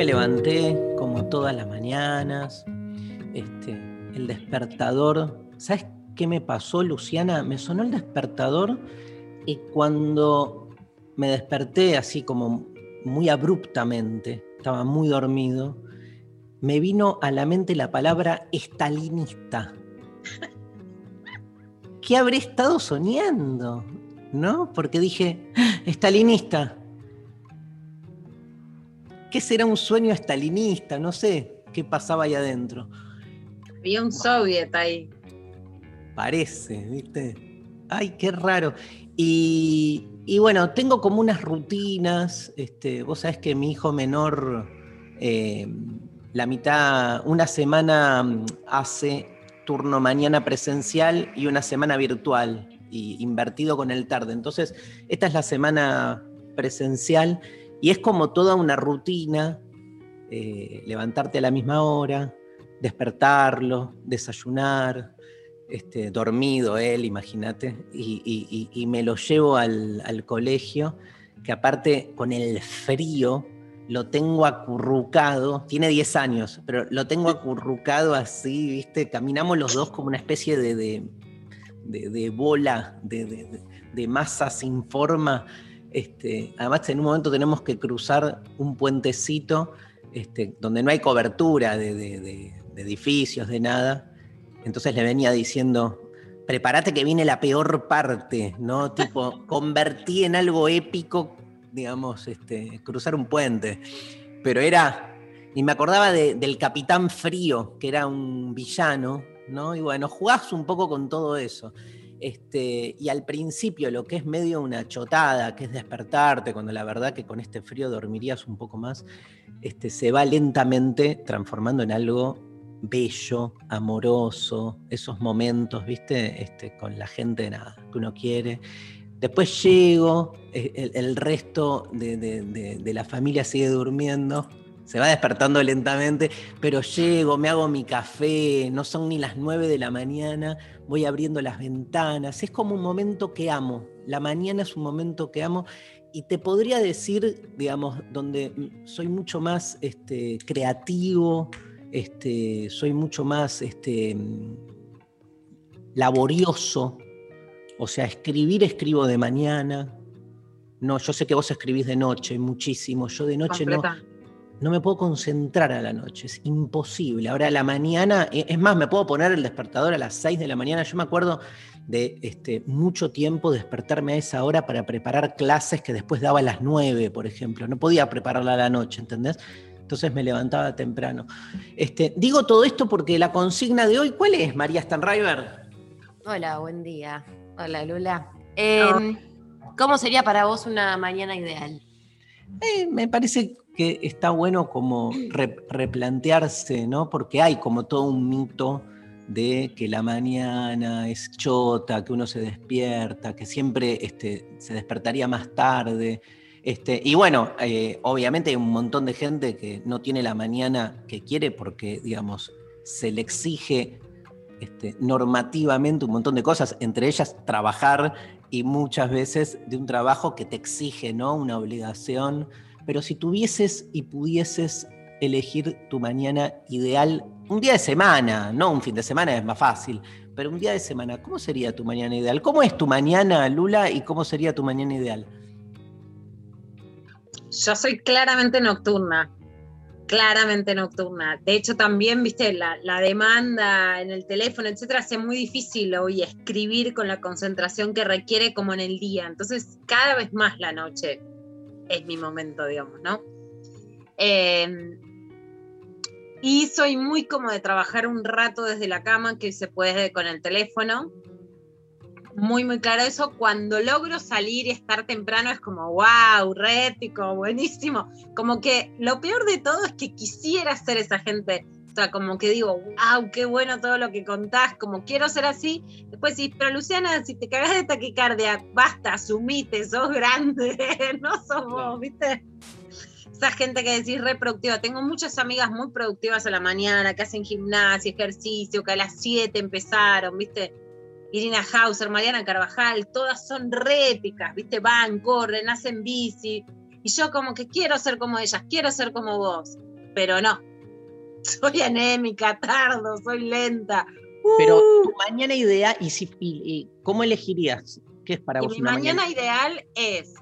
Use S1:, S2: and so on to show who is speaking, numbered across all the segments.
S1: me levanté como todas las mañanas. Este, el despertador. ¿Sabes qué me pasó, Luciana? Me sonó el despertador y cuando me desperté así como muy abruptamente, estaba muy dormido, me vino a la mente la palabra estalinista. ¿Qué habré estado soñando? ¿No? Porque dije, "Ah, estalinista. ¿Qué será un sueño estalinista? No sé qué pasaba ahí adentro.
S2: Había un soviet ahí.
S1: Parece, ¿viste? Ay, qué raro. Y, y bueno, tengo como unas rutinas. Este, vos sabés que mi hijo menor, eh, la mitad, una semana mm, hace turno mañana presencial y una semana virtual, y invertido con el tarde. Entonces, esta es la semana presencial y es como toda una rutina, eh, levantarte a la misma hora, despertarlo, desayunar, este, dormido él, imagínate, y, y- y- y me lo llevo al, al colegio, que aparte con el frío lo tengo acurrucado, tiene 10 años, pero lo tengo acurrucado así, ¿viste? Caminamos los dos como una especie de, de, de- de bola, de masa sin forma. Este, además, en un momento tenemos que cruzar un puentecito este, donde no hay cobertura de, de- de- de edificios, de nada. Entonces le venía diciendo, prepárate que viene la peor parte, ¿no? Tipo, convertí en algo épico, digamos, este, cruzar un puente. Pero era, y me acordaba de- del Capitán Frío, que era un villano, ¿no? Y bueno, jugás un poco con todo eso. Este, y al principio lo que es medio una chotada, que es despertarte, cuando la verdad que con este frío dormirías un poco más, este, se va lentamente transformando en algo bello, amoroso, esos momentos, ¿viste? Este, con la gente nada, que uno quiere. Después llego, eh, el, resto de la familia sigue durmiendo, se va despertando lentamente, pero llego, me hago mi café, no son ni las 9 de la mañana, voy abriendo las ventanas, es como un momento que amo, la mañana es un momento que amo y te podría decir, digamos, donde soy mucho más este, creativo, este, soy mucho más este, laborioso, o sea, escribir escribo de mañana. No, yo sé que vos escribís de noche muchísimo, yo de noche no. No me puedo concentrar a la noche, es imposible. Ahora a la mañana, e- es más, me puedo poner el despertador a las 6 de la mañana. Yo me acuerdo de este, mucho tiempo despertarme a esa hora para preparar clases que después daba a las 9, por ejemplo. No podía prepararla a la noche, ¿entendés? Entonces me levantaba temprano. Este, digo todo esto porque la consigna de hoy, ¿cuál es, María Stanriver?
S3: Hola, buen día. Hola, Lula. Eh, ¿Cómo sería para vos una mañana ideal?
S1: Eh, me parece que está bueno como re- replantearse, ¿no? Porque hay como todo un mito de que la mañana es chota, que uno se despierta, que siempre este, se despertaría más tarde. Este, y bueno, eh, obviamente hay un montón de gente que no tiene la mañana que quiere porque, digamos, se le exige este, normativamente un montón de cosas, entre ellas trabajar y muchas veces de un trabajo que te exige, ¿no? Una obligación. Pero si tuvieses y pudieses elegir tu mañana ideal, un día de semana, no un fin de semana es más fácil, pero un día de semana, ¿cómo sería tu mañana ideal? ¿Cómo es tu mañana, Lula, y cómo sería tu mañana ideal?
S2: Yo soy claramente nocturna. claramente nocturna. De hecho, también, viste, la, la demanda en el teléfono, etcétera, hace muy difícil hoy escribir con la concentración que requiere como en el día. Entonces, cada vez más la noche es mi momento, digamos, ¿no? Eh, y soy muy como de trabajar un rato desde la cama, que se puede con el teléfono. Muy, muy claro eso. Cuando logro salir y estar temprano es como, wow, rético, buenísimo. Como que lo peor de todo es que quisiera ser esa gente. O sea, como que digo, wow, qué bueno todo lo que contás, como quiero ser así. Después sí, pero Luciana, si te cagas de taquicardia, basta, asumite, sos grande, no sos vos, ¿viste? esa gente que decís reproductiva. Tengo muchas amigas muy productivas a la mañana, que hacen gimnasia, ejercicio, que a las 7 empezaron, ¿viste? Irina Hauser, Mariana Carvajal, todas son répicas, ¿viste? Van, corren, hacen bici. Y yo como que quiero ser como ellas, quiero ser como vos, pero no. Soy anémica, tardo, soy lenta.
S1: Pero
S2: Uh.
S1: tu mañana ideal, y, si, y- y ¿cómo elegirías? ¿Qué es para
S2: Y
S1: vos
S2: mi
S1: una
S2: mañana
S1: mañana?
S2: ideal es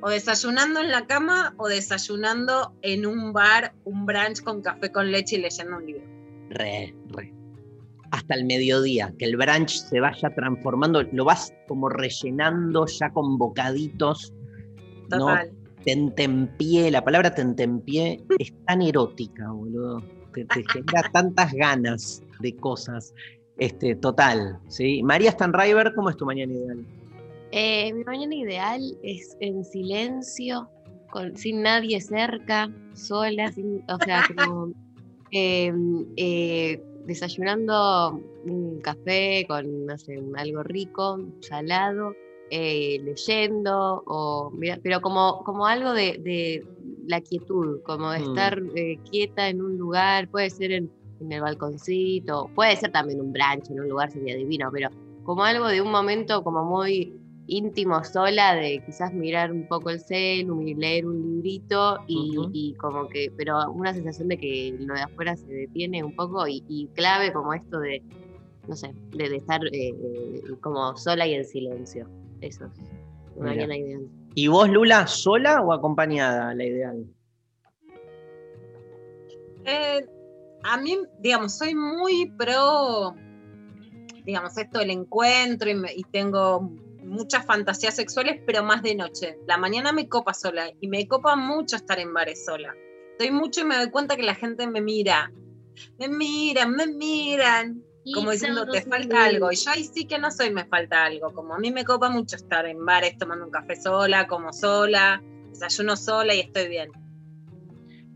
S2: o desayunando en la cama o desayunando en un bar, un brunch con café con leche y leyendo un libro.
S1: Re, re. Hasta el mediodía, que el brunch se vaya transformando, lo vas como rellenando ya con bocaditos. ¿no?
S2: Total.
S1: Tentempié, la palabra tentempié es tan erótica, boludo. Te, te genera tantas ganas de cosas. Este, total, ¿sí? María Stanriver, ¿cómo es tu mañana ideal?
S3: Eh, mi mañana ideal es en silencio, con, sin nadie cerca, sola, sin- o sea, como eh, eh, desayunando un café con, no sé, algo rico, salado, eh, leyendo, o, mira, pero como, como algo de, de la quietud, como de
S1: Mm.
S3: estar eh, quieta en un lugar, puede ser en, en el balconcito, puede ser también un brunch en un lugar, sería divino, pero como algo de un momento como muy íntimo sola de quizás mirar un poco el celu, leer un librito y, como que, pero una sensación de que lo de afuera se detiene un poco y, y clave como esto de, no sé, de, de estar eh, eh, como sola y en silencio. Eso es una mañana ideal.
S1: ¿Y vos, Lula, sola o acompañada, la ideal?
S2: Eh, a mí, digamos, soy muy pro, digamos, esto del encuentro y, y tengo muchas fantasías sexuales, pero más de noche. La mañana me copa sola y me copa mucho estar en bares sola. Estoy mucho y me doy cuenta que la gente me mira. Me miran, me miran. Como diciendo, te falta algo. Y yo ahí sí que no soy, me falta algo. Como a mí me copa mucho estar en bares tomando un café sola, como sola, desayuno sola y estoy bien.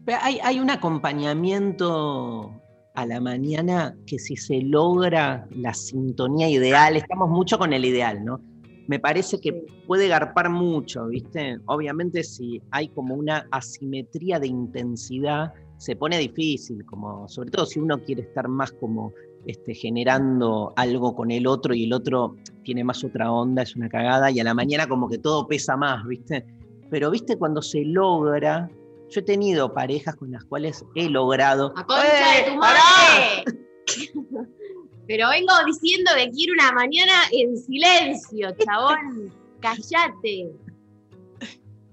S1: Pero Hay, hay un acompañamiento a la mañana que si se logra la sintonía ideal, estamos mucho con el ideal, ¿no? Me parece que puede garpar mucho, ¿viste? Obviamente si hay como una asimetría de intensidad, se pone difícil, como sobre todo si uno quiere estar más como este, generando algo con el otro y el otro tiene más otra onda, es una cagada, y a la mañana como que todo pesa más, ¿viste? Pero, ¿viste? Cuando se logra, yo he tenido parejas con las cuales he logrado.
S3: ¡A concha de
S1: ¡Eh,
S3: tu madre! Pero vengo diciendo que quiero una mañana en silencio, chabón. Cállate.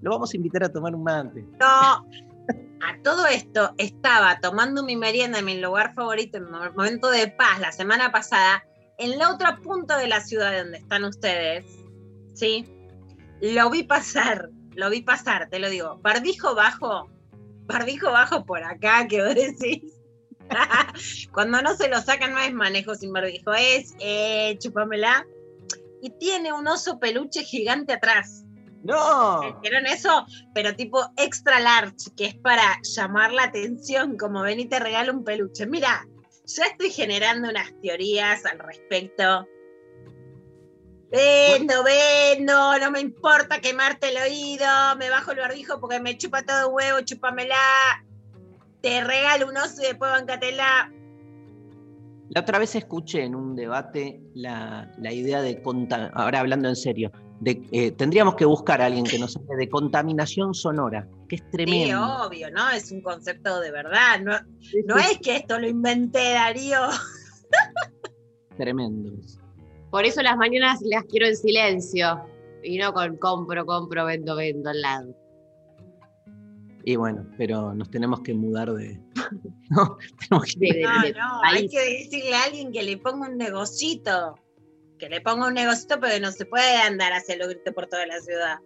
S1: Lo vamos a invitar a tomar un mate.
S2: No, a todo esto estaba tomando mi merienda en mi lugar favorito, en mi momento de paz, la semana pasada, en la otra punta de la ciudad donde están ustedes, ¿sí? Lo vi pasar, lo vi pasar, te lo digo. Barbijo bajo, barbijo bajo por acá, que vos decís. Cuando no se lo sacan no es manejo sin barbijo, es eh, chupamela. Y tiene un oso peluche gigante atrás.
S1: ¡No!
S2: ¿Vieron eso? Pero tipo extra large, que es para llamar la atención, como ven y te regalo un peluche. Mira, ya estoy generando unas teorías al respecto. Vendo, vendo, no me importa quemarte el oído, me bajo el barbijo porque me chupa todo huevo, chúpamela. Te regalo un oso y después bancatela.
S1: La otra vez escuché en un debate la, la idea de, conta- ahora hablando en serio, de, eh, tendríamos que buscar a alguien que nos hable de contaminación sonora, que es
S2: Sí,
S1: tremendo.
S2: obvio, ¿no? Es un concepto de verdad. No, no es que esto lo inventé, Darío.
S1: Tremendo.
S3: Por eso las mañanas las quiero en silencio y no con compro, compro, vendo, vendo al lado.
S1: Y bueno, pero nos tenemos que mudar de. No, tenemos que-
S2: No, hay que decirle a alguien que le ponga un negocito. Que le ponga un negocito, pero no se puede andar a hacerlo grito por toda la ciudad.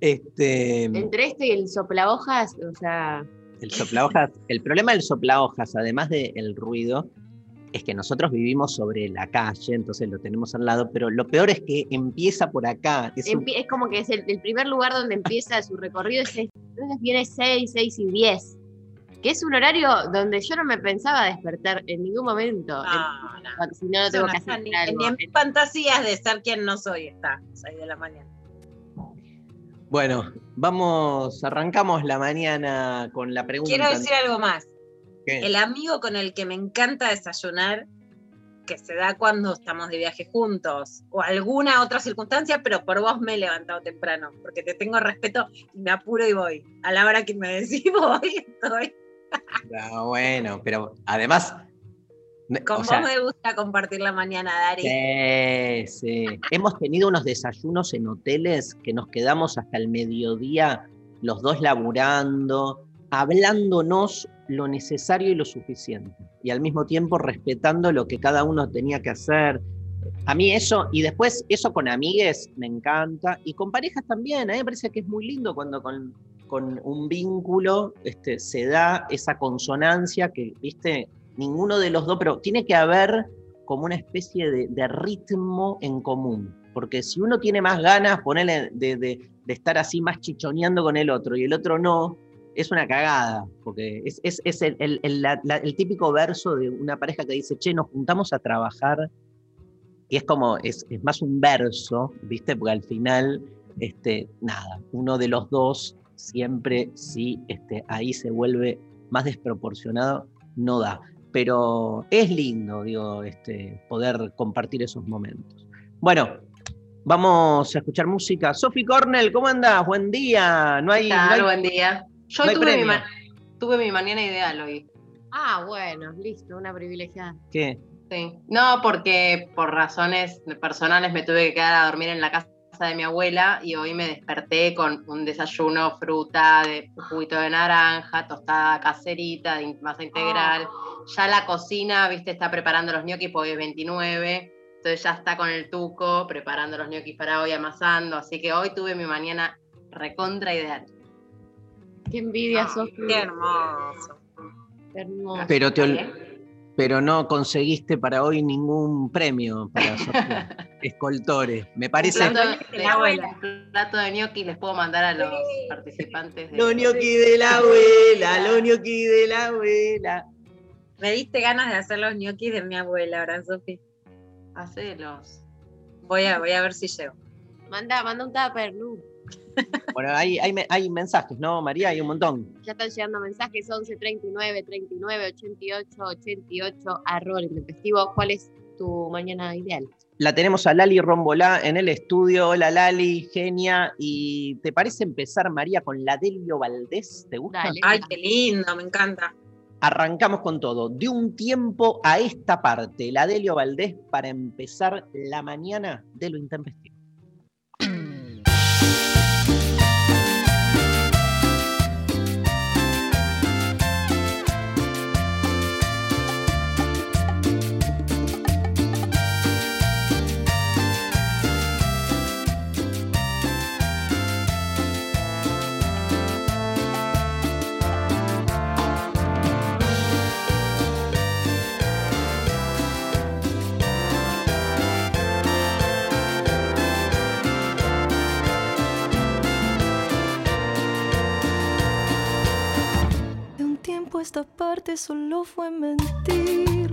S1: Este,
S4: Entre esto y el soplahojas, o sea,
S1: el soplahojas, el problema del soplahojas, además del ruido, es que nosotros vivimos sobre la calle, entonces lo tenemos al lado, pero lo peor es que empieza por acá. Es un-
S4: empie- es como que es el, el primer lugar donde empieza su recorrido, es entonces viene 6, 6 y 10, que es un horario donde yo no me pensaba despertar en ningún momento,
S2: No, no.
S4: en- si no, no tengo
S2: no
S4: que hacer
S2: ni,
S4: algo.
S2: ni en fantasías de ser quien no soy está, 6 de la mañana.
S1: Bueno, vamos, arrancamos la mañana con la pregunta.
S2: Quiero decir algo más.
S1: ¿Qué?
S2: El amigo con el que me encanta desayunar, que se da cuando estamos de viaje juntos, o alguna otra circunstancia, pero por vos me he levantado temprano, porque te tengo respeto y me apuro y voy. A la hora que me decís voy, estoy.
S1: Ah, bueno, pero además.
S2: Con vos
S1: sea,
S2: me gusta compartir la mañana, Dari.
S1: Sí, sí. Hemos tenido unos desayunos en hoteles que nos quedamos hasta el mediodía, los dos laburando, hablándonos lo necesario y lo suficiente. Y al mismo tiempo respetando lo que cada uno tenía que hacer. A mí eso, y después eso con amigues me encanta, y con parejas también. A mí me parece que es muy lindo cuando con, con un vínculo este, se da esa consonancia que, viste, ninguno de los dos, pero tiene que haber como una especie de, ritmo en común. Porque si uno tiene más ganas, ponerle de, de- estar así más chichoneando con el otro y el otro no, es una cagada. Porque es, es- el, el- el típico verso de una pareja que dice, che, nos juntamos a trabajar. Y es como, es, es más un verso, ¿viste? Porque al final, este, nada, uno de los dos siempre, sí, este, ahí se vuelve más desproporcionado, no da pero es lindo, digo, este, poder compartir esos momentos. Bueno, vamos a escuchar música. Sophie Cornell, ¿cómo andás? Buen día. No hay,
S5: ¿Qué
S1: no hay-
S5: Buen día. Yo
S1: no
S5: mi tuve mi mañana ideal hoy.
S4: Ah, bueno, listo, una privilegiada.
S1: ¿Qué?
S5: Sí. No, porque por razones personales me tuve que quedar a dormir en la casa de mi abuela y hoy me desperté con un desayuno, fruta, de juguito de naranja, tostada caserita, de masa integral. Ya la cocina, viste, está preparando los ñoquis porque es 29. Entonces ya está con el tuco preparando los ñoquis para hoy, amasando. Así que hoy tuve mi mañana recontra ideal.
S4: Qué envidia,
S2: Ay,
S4: Sofía.
S2: Qué hermoso.
S4: Qué hermoso.
S1: Pero, te ol-. Pero no conseguiste para hoy ningún premio para Sofía. Escoltore. Me parece.
S5: Un plato
S2: de
S5: de,
S2: la abuela.
S5: plato de gnocchi les puedo mandar a los participantes. de-
S1: Los gnocchi de la abuela, los gnocchi de la abuela.
S2: Me diste ganas de hacer los ñoquis de mi abuela ahora, Sofi.
S5: Hacelos.
S2: Voy a, voy a ver si llego.
S4: Manda, manda un tupper, Lu.
S1: Bueno, hay, hay, hay mensajes, ¿no, María? Hay un montón.
S4: Ya están llegando mensajes 11 39 39 88 88 arroba el intempestivo. ¿Cuál es tu mañana ideal?
S1: La tenemos a Lali Rombolá en el estudio. Hola Lali, genia. ¿Y te parece empezar, María, con la Delio Valdés? ¿Te gusta?
S4: Dale.
S2: Ay, qué lindo, me encanta.
S1: Arrancamos con todo. De un tiempo a esta parte, la Delio Valdés para empezar la mañana de lo intempestivo.
S6: Esta parte solo fue mentir.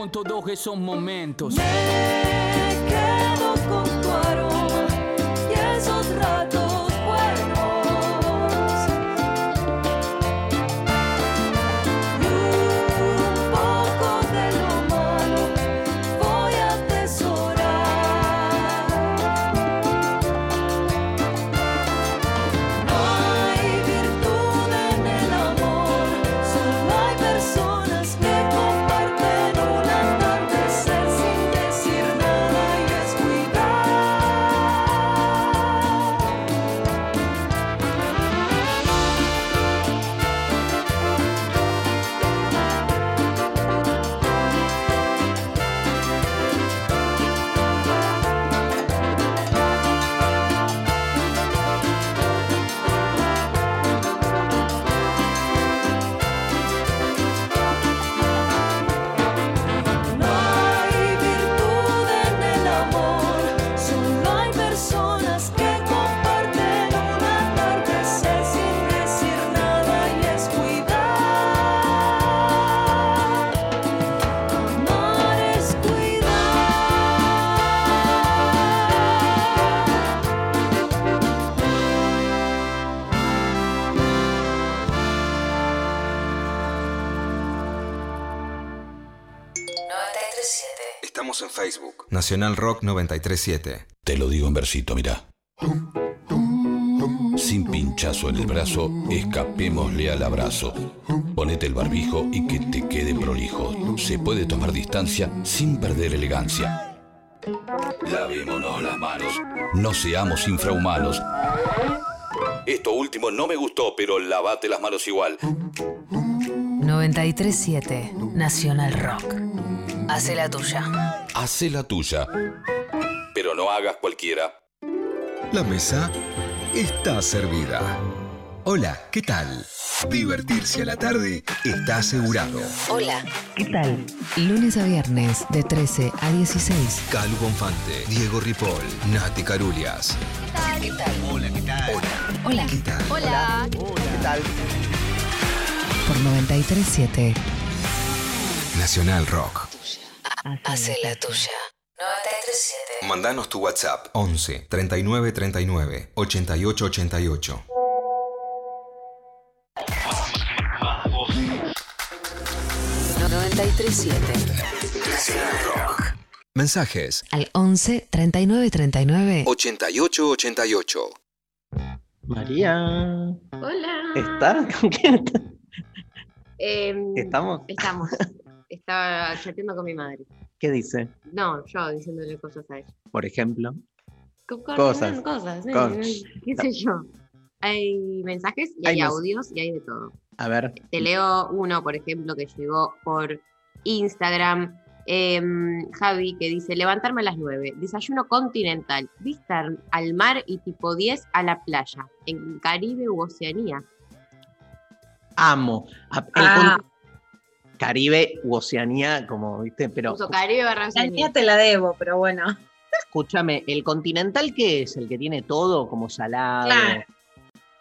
S6: Con
S7: todos esos momentos.
S6: Me
S8: Nacional Rock 937.
S9: Te lo digo en versito, mirá. Sin pinchazo en el brazo, escapémosle al abrazo. Ponete el barbijo y que te quede prolijo. Se puede tomar distancia sin perder elegancia. Lavémonos las manos. No seamos infrahumanos. Esto último no me gustó, pero lavate las manos igual.
S10: 937 Nacional Rock. Hace la tuya.
S9: Hacé la tuya. Pero no hagas cualquiera.
S8: La mesa está servida. Hola, ¿qué tal? Divertirse a la tarde está asegurado.
S10: Hola. ¿Qué tal? Lunes a viernes de 13 a 16.
S8: Calu Bonfante, Diego Ripoll, Nati Carulias.
S10: ¿Qué tal?
S8: Hola, ¿qué tal? Hola.
S10: Hola.
S8: ¿Qué tal?
S4: Hola.
S8: ¿Qué tal?
S10: Por 937
S8: Nacional Rock.
S10: Hace la tuya. 937.
S8: Mandanos tu WhatsApp 11 39 39 88 88.
S10: No, 937.
S8: Mensajes
S10: Al 11 39 39
S8: 88 88.
S1: María.
S4: Hola.
S1: ¿Está? ¿Con quién está?
S4: Em,
S1: ¿Estamos?
S4: Estamos. Estaba chateando con mi madre.
S1: ¿Qué dice?
S4: No, yo diciéndole cosas a ella.
S1: Por ejemplo.
S4: Co- co-
S1: Cosas.
S4: Cosas,
S1: Cosas.
S4: qué sé yo. Hay mensajes y
S1: Hay
S4: audios y hay de todo.
S1: A ver.
S4: Te leo uno, por ejemplo, que llegó por Instagram. Em, Javi, que dice, levantarme a las 9, desayuno continental, vista al mar y tipo 10 a la playa, en Caribe u Oceanía.
S1: Amo. El
S2: Ah.
S1: con- Caribe u Oceanía, como viste, pero
S4: Puso Caribe Oceanía.
S2: te la debo, pero bueno.
S1: escúchame, ¿el continental qué es? ¿El que tiene todo como salado?
S2: Claro.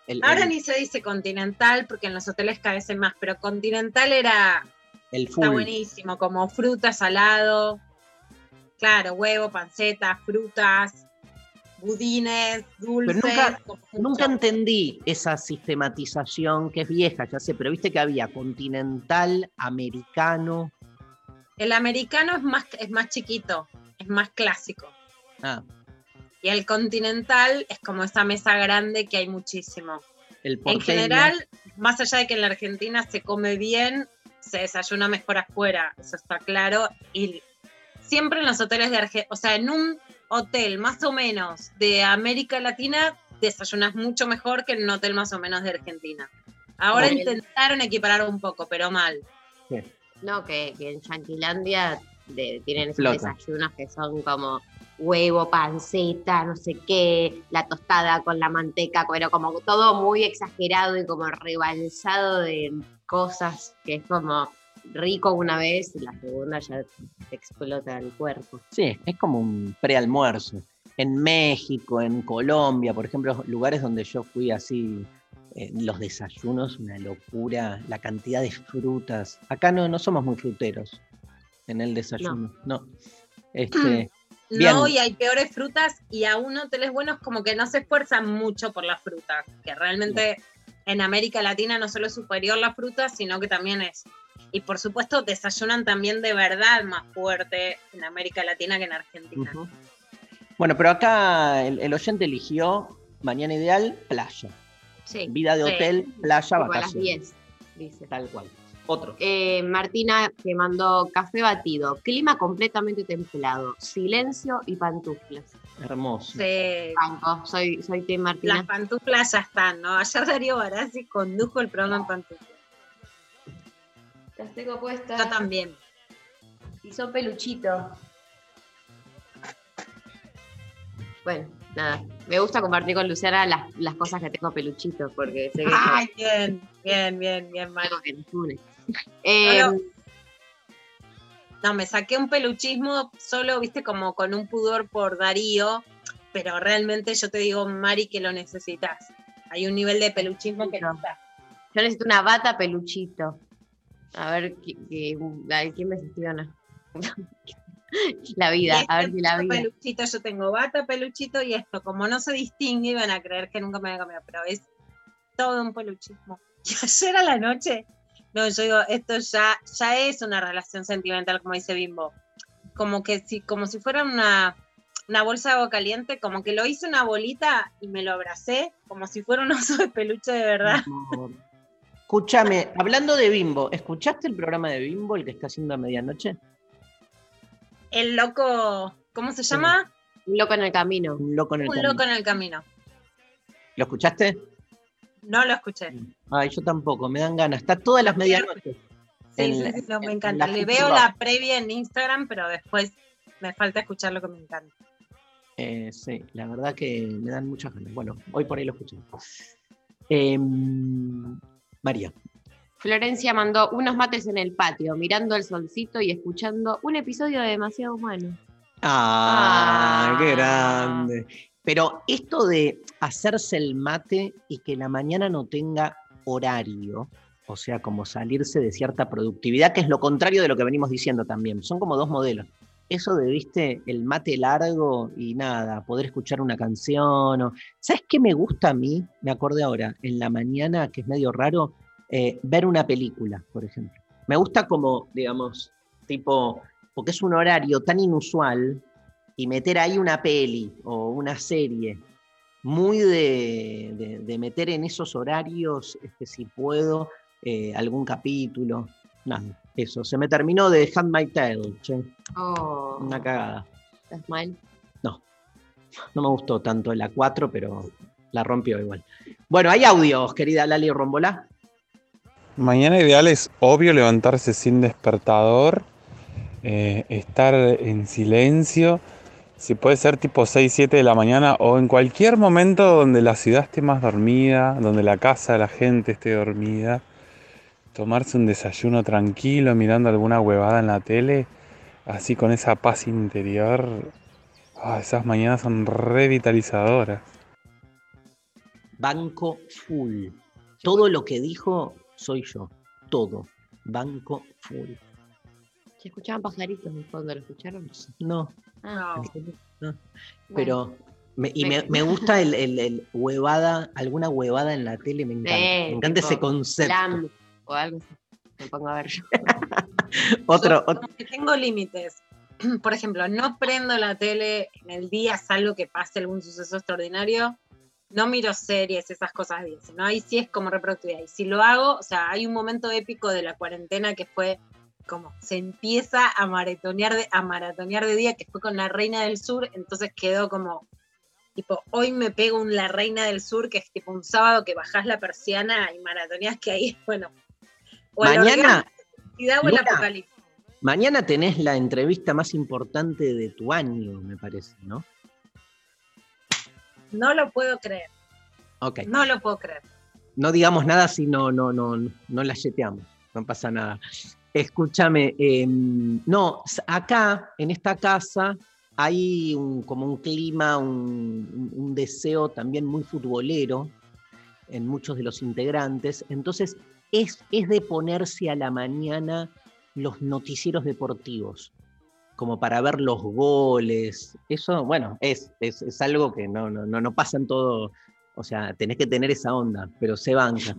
S1: El,
S2: Ahora
S1: el-
S2: ni se dice continental porque en los hoteles carecen más, pero continental era
S1: el
S2: está
S1: full.
S2: buenísimo, como fruta, salado, claro, huevo, panceta, frutas, budines, dulces.
S1: nunca- entendí esa sistematización que es vieja, ya sé, pero viste que había continental, americano.
S2: El americano es más, es más chiquito, es más clásico.
S1: Ah,
S2: Y el continental es como esa mesa grande que hay muchísimo.
S1: el
S2: En general, más allá de que en la Argentina se come bien, se desayuna mejor afuera, eso está claro. Y siempre en los hoteles de Argentina, o sea, en un hotel más o menos de América Latina, desayunas mucho mejor que en un hotel más o menos de Argentina. Ahora intentaron equiparar un poco, pero mal.
S4: No, que, que en Yanquilandia de- tienen esos desayunos que son como
S3: huevo, panceta, no sé qué, la tostada con la manteca, pero como todo muy exagerado y como rebalsado de cosas que es como rico una vez y la segunda ya te explota el cuerpo.
S1: Sí, es como un prealmuerzo. En México, en Colombia, por ejemplo, lugares donde yo fui así, eh, los desayunos, una locura, la cantidad de frutas. Acá no, no somos muy fruteros en el desayuno, no. Este, bien.
S2: No, y hay peores frutas y aún hoteles buenos como que no se esfuerzan mucho por la fruta, que realmente en América Latina no solo es superior la fruta, sino que también es. Y por supuesto desayunan también de verdad más fuerte en América Latina que en Argentina.
S1: Bueno, pero acá el, el oyente eligió mañana ideal, playa.
S3: Sí.
S1: Vida de
S2: Sí.
S1: hotel, playa,
S3: tipo a las
S1: vacaciones.
S3: 10, dice.
S1: Tal cual. Otro.
S3: Eh, Martina que mandó café batido, clima completamente templado, silencio y pantuflas.
S1: Hermoso.
S2: Sí,
S3: Banco, soy, soy Team Martina.
S2: las pantuflas ya están, ¿no? Ayer Darío Barassi condujo el programa en pantuflas.
S3: Las tengo puestas.
S2: Yo también.
S3: Y son peluchitos. Bueno, nada. Me gusta compartir con Luciana las, las cosas que tengo peluchitos, porque sé que
S2: Ay, bien, bien, bien, bien,
S3: es
S2: Mari.
S3: algo que nos une. Eh,
S2: Bueno, No, me saqué un peluchismo solo, viste, como con un pudor por Darío, pero realmente yo te digo, Mari, que lo necesitas. Hay un nivel de peluchismo que no está.
S3: yo necesito una bata peluchito. A ver, a ver, quién me gestiona. la vida, a ver si la vida.
S2: Peluchito, yo tengo bata, peluchito y esto, como no se distingue, iban a creer que nunca me había cambiado, pero es todo un peluchismo. Y ayer a la noche, no, yo digo, esto ya, ya es una relación sentimental, como dice Bimbo. Como que si, como si fuera una, una bolsa de agua caliente, como que lo hice una bolita y me lo abracé, como si fuera un oso de peluche de verdad.
S1: Escúchame, hablando de Bimbo, ¿escuchaste el programa de Bimbo, el que está haciendo a medianoche?
S2: El loco, ¿cómo se llama?
S3: Un loco en el camino.
S1: Un loco en el
S2: Un
S1: camino.
S2: loco en el camino.
S1: ¿Lo escuchaste?
S2: No lo escuché.
S1: Ay, yo tampoco, me dan ganas. Está todas las medianoches.
S2: Sí,
S1: En
S2: sí, sí, no, me
S1: en
S2: encanta. Le veo
S1: Rock.
S2: la previa en Instagram, pero después me falta escuchar lo que me encanta.
S1: Eh, sí, la verdad que me dan muchas ganas. Bueno, hoy por ahí lo escuché. Em, María.
S3: Florencia mandó unos mates en el patio, mirando el solcito y escuchando un episodio de Demasiado Humano.
S1: ¡Ah, qué
S3: Ah.
S1: grande! Pero esto de hacerse el mate y que la mañana no tenga horario, o sea, como salirse de cierta productividad, que es lo contrario de lo que venimos diciendo también. Son como dos modelos. Eso de, viste, el mate largo y nada, poder escuchar una canción. O... ¿Sabes qué me gusta a mí? Me acordé ahora, en la mañana, que es medio raro, eh, ver una película, por ejemplo. Me gusta como, digamos, tipo, porque es un horario tan inusual y meter ahí una peli o una serie, muy de, de- meter en esos horarios, este, si puedo, eh, algún capítulo. Nada, eso. Se me terminó de Hand My Tale, che.
S3: Oh,
S1: Una cagada.
S3: estás mal.
S1: No me gustó tanto la 4, pero la rompió igual. Bueno, hay audios, querida Lali Rombolá.
S11: Mañana ideal es obvio levantarse sin despertador, eh, estar en silencio, si puede ser tipo 6, 7 de la mañana o en cualquier momento donde la ciudad esté más dormida, donde la casa de la gente esté dormida, tomarse un desayuno tranquilo mirando alguna huevada en la tele, así con esa paz interior. Ah, esas mañanas son revitalizadoras.
S1: Banco full. Todo lo que dijo soy yo. Todo. Banco full.
S3: Se escuchaban pajaritos en el fondo, ¿lo escucharon?
S1: No,
S3: Ah,
S1: no. pero. me- y
S3: Me-
S1: me, gusta el, el- el huevada, alguna huevada en la tele, me encanta. me encanta ese concepto.
S3: O algo así. Me pongo a ver yo.
S1: Otro,
S2: Yo
S1: otro-
S2: como que tengo límites. Por ejemplo, no prendo la tele en el día, salvo que pase algún suceso extraordinario. No miro series, esas cosas bien. ¿no? Ahí sí es como reproductividad. Y si lo hago, o sea, hay un momento épico de la cuarentena que fue como se empieza a maratonear de, a maratonear de día, que fue con la Reina del Sur, entonces quedó como, tipo, hoy me pego un La Reina del Sur, que es tipo un sábado que bajás la persiana y maratoneás que ahí, bueno. O
S1: Mañana,
S2: orgasmo, la felicidad o el
S1: Luna.
S2: apocalipsis.
S1: Mañana tenés la entrevista más importante de tu año, me parece, ¿no?
S2: No lo puedo creer.
S1: Ok.
S2: No lo puedo creer.
S1: No digamos nada si no, no, no, no la yeteamos. No pasa nada. Escúchame, em, no, acá, en esta casa, hay un- como un clima, un deseo también muy futbolero en muchos de los integrantes. Entonces, es, es de ponerse a la mañana los noticieros deportivos, como para ver los goles. Eso, bueno, es, es, es algo que no, no, no, no pasa en todo, o sea, tenés que tener esa onda, pero se banca.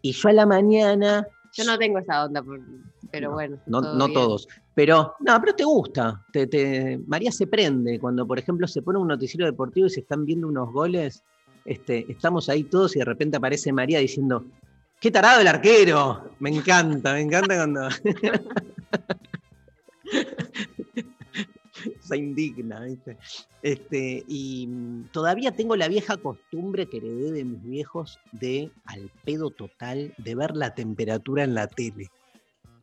S1: Y yo a la mañana
S4: Yo no tengo esa onda, pero
S1: No,
S4: bueno.
S1: no,
S4: todo
S1: no todos. Pero, no, pero te gusta. Te, te- María se prende cuando, por ejemplo, se pone un noticiero deportivo y se están viendo unos goles. Este, estamos ahí todos y de repente aparece María diciendo, ¡qué tarado el arquero! Me encanta, me encanta cuando se indigna, ¿viste? Este, y mm, todavía tengo la vieja costumbre que heredé de mis viejos de, al pedo total, de ver la temperatura en la tele.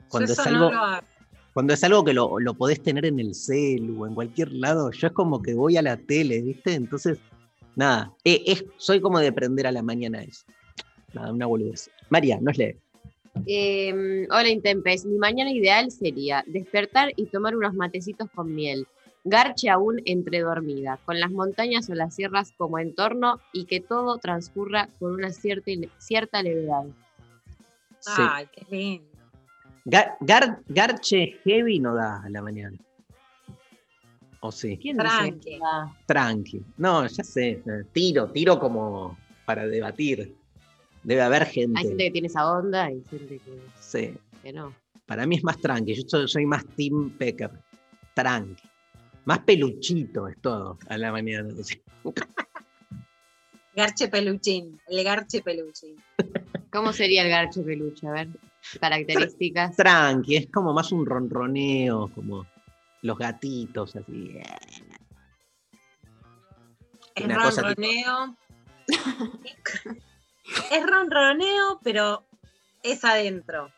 S1: Cuando es algo,
S2: no lo hago.
S1: cuando es algo que lo, lo podés tener en el celu o en cualquier lado, yo es como que voy a la tele, ¿viste? Entonces, nada, eh, es, soy como de prender a la mañana eso. Nada, una boludez. María, nos lee.
S4: Eh, hola Intempes, mi mañana ideal sería despertar y tomar unos matecitos con miel, garche aún entre dormida, con las montañas o las sierras como entorno y que todo transcurra con una cierta, cierta levedad.
S1: Sí.
S2: Ay, qué lindo.
S1: Gar- gar- garche heavy no da a la mañana. ¿O sí?
S4: ¿Quién dice
S2: Tranqui.
S1: Tranqui. No, ya sé. Tiro, tiro como para debatir. Debe haber gente.
S4: Hay gente que tiene esa onda y gente que,
S1: Sí.
S4: que no.
S1: Para mí es más tranqui. Yo soy, soy más Team Pecker. Tranqui. Más peluchito es todo a la mañana.
S2: Garche peluchín, el garche peluchín.
S4: ¿Cómo sería el garche peluche? A ver, características.
S1: Tranqui, es como más un ronroneo, como los gatitos, así.
S2: Es
S1: Una cosa tipo-
S2: ronroneo. es ronroneo, pero es adentro.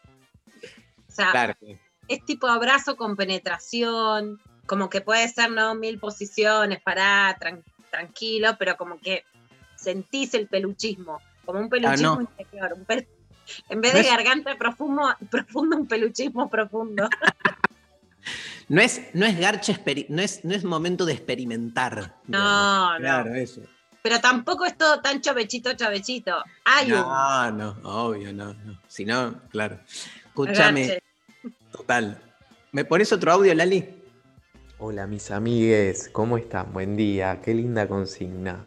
S2: O sea,
S1: Claro.
S2: es tipo abrazo con penetración, como que puede ser, ¿no? Mil posiciones, pará, tran- tranquilo, pero como que sentís el peluchismo, como un peluchismo
S1: no.
S2: interior. un pel- en vez
S1: No
S2: de
S1: es-
S2: garganta profundo, profundo, un peluchismo profundo.
S1: No es, no es garche, experi- no es, no es momento de experimentar.
S2: No, no.
S1: Claro, eso.
S2: Pero tampoco es todo tan chovechito, chovechito. Hay un
S1: No, no, obvio, no, no. Si no, claro. Escúchame, total. ¿Me pones otro audio, Lali?
S12: Hola mis amigues, ¿cómo están? Buen día, qué linda consigna.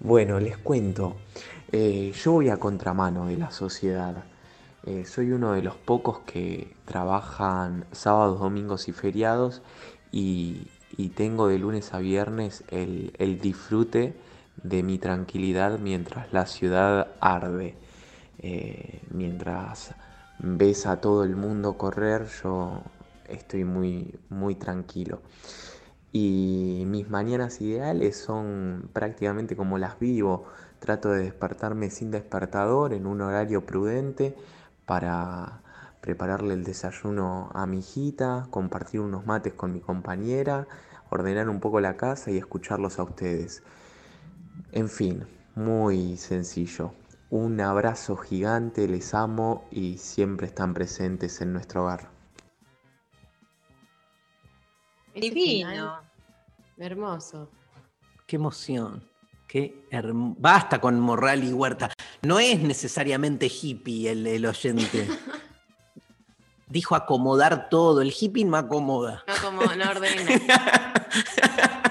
S12: Bueno, les cuento, eh, yo voy a contramano de la sociedad. Eh, soy uno de los pocos que trabajan sábados, domingos y feriados y, y tengo de lunes a viernes el, el disfrute de mi tranquilidad mientras la ciudad arde. Eh, mientras ves a todo el mundo correr, yo estoy muy, muy tranquilo. Y mis mañanas ideales son prácticamente como las vivo. Trato de despertarme sin despertador en un horario prudente para prepararle el desayuno a mi hijita, compartir unos mates con mi compañera, ordenar un poco la casa y escucharlos a ustedes. En fin, muy sencillo. Un abrazo gigante, les amo y siempre están presentes en nuestro hogar.
S2: Divino.
S4: Hermoso.
S1: Qué emoción. Qué herm- Basta con Morral y Huerta. No es necesariamente hippie el, el oyente. Dijo acomodar todo. El hippie no acomoda.
S4: No como no ordena.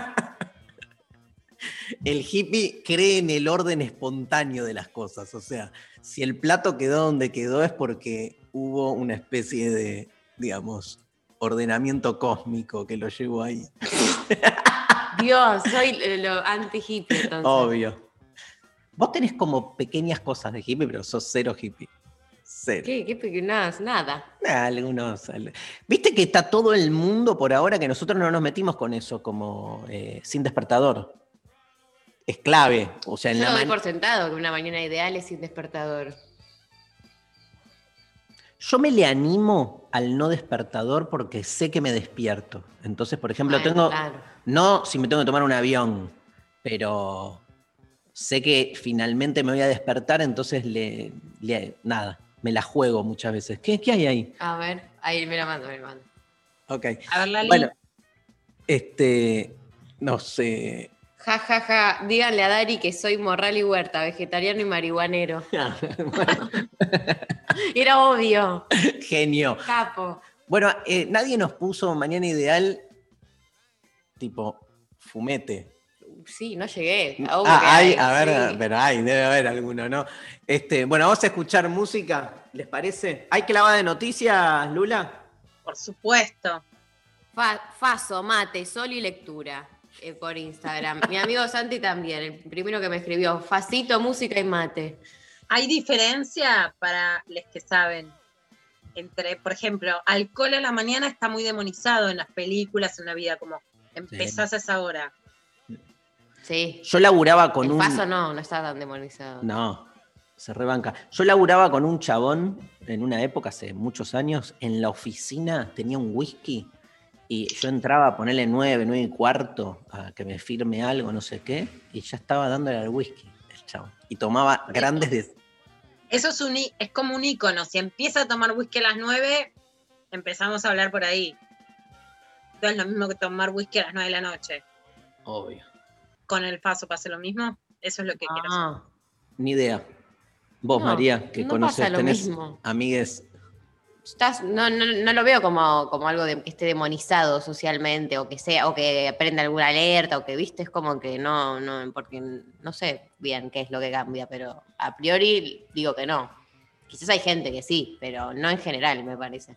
S1: El hippie cree en el orden espontáneo de las cosas. O sea, si el plato quedó donde quedó es porque hubo una especie de, digamos, ordenamiento cósmico que lo llevó ahí.
S4: Dios, soy lo anti-hippie entonces.
S1: Obvio. Vos tenés como pequeñas cosas de hippie, pero sos cero hippie. Cero.
S4: ¿Qué? ¿Qué? Nada, nada.
S1: Ah, Algunos. al- Viste que está todo el mundo por ahora que nosotros no nos metimos con eso como eh, sin despertador. Es clave. O sea, en
S4: Yo
S1: la
S4: doy por sentado que una mañana ideal es sin despertador.
S1: Yo me le animo al no despertador porque sé que me despierto. Entonces, por ejemplo,
S3: Bueno,
S1: tengo.
S3: claro.
S1: No si me tengo que tomar un avión, pero sé que finalmente me voy a despertar, entonces le, le- nada, me la juego muchas veces. ¿Qué, qué hay ahí?
S3: A ver, ahí me la mando, me la mando.
S1: Ok.
S2: A ver, Lali.
S1: Bueno, este, no sé.
S3: Ja, ja, ja. Díganle a Dari que soy morral y huerta, vegetariano y marihuanero.
S1: Bueno,
S3: Era obvio.
S1: genio.
S3: Capo.
S1: Bueno, eh, nadie nos puso mañana ideal tipo fumete.
S3: Sí, no llegué.
S1: Ah, hay,
S3: hay,
S1: a ver,
S3: sí.
S1: pero hay, debe haber alguno, ¿no? Este, bueno, vamos a escuchar música, ¿les parece? ¿Hay clavada de noticias, Lula?
S2: Por supuesto.
S3: Fa- Faso, mate, sol y lectura eh, por Instagram. Mi amigo Santi también, el primero que me escribió. Facito, música y mate.
S2: Hay diferencia para los que saben entre, por ejemplo, alcohol a la mañana está muy demonizado en las películas, en la vida, como empezás a esa hora.
S3: Sí.
S1: Yo laburaba con
S3: el
S1: un.
S3: Faso no, no está tan demonizado.
S1: No, se rebanca. Yo laburaba con un chabón en una época, hace muchos años, en la oficina tenía un whisky y yo entraba a ponerle nueve, nueve y cuarto a que me firme algo, no sé qué, y ya estaba dándole al whisky el chabón. Y tomaba grandes de-
S2: Eso es, un, i- es como un icono. Si empieza a tomar whisky a las 9, empezamos a hablar por ahí. No es lo mismo que tomar whisky a las 9 de la noche.
S1: Obvio.
S2: Con el paso pasa lo mismo. Eso es lo que quiero saber.
S3: Ah,
S1: Ni idea. Vos,
S3: No,
S1: María, que
S3: no
S1: conoces,
S3: pasa lo
S1: tenés
S3: mismo.
S1: amigues.
S3: estás, no, no, no lo veo como, como algo de, que esté demonizado socialmente o que sea, o que prenda alguna alerta, o que viste, es como que no, no, porque no sé bien qué es lo que cambia, pero a priori digo que no. Quizás hay gente que sí, pero no en general, me parece.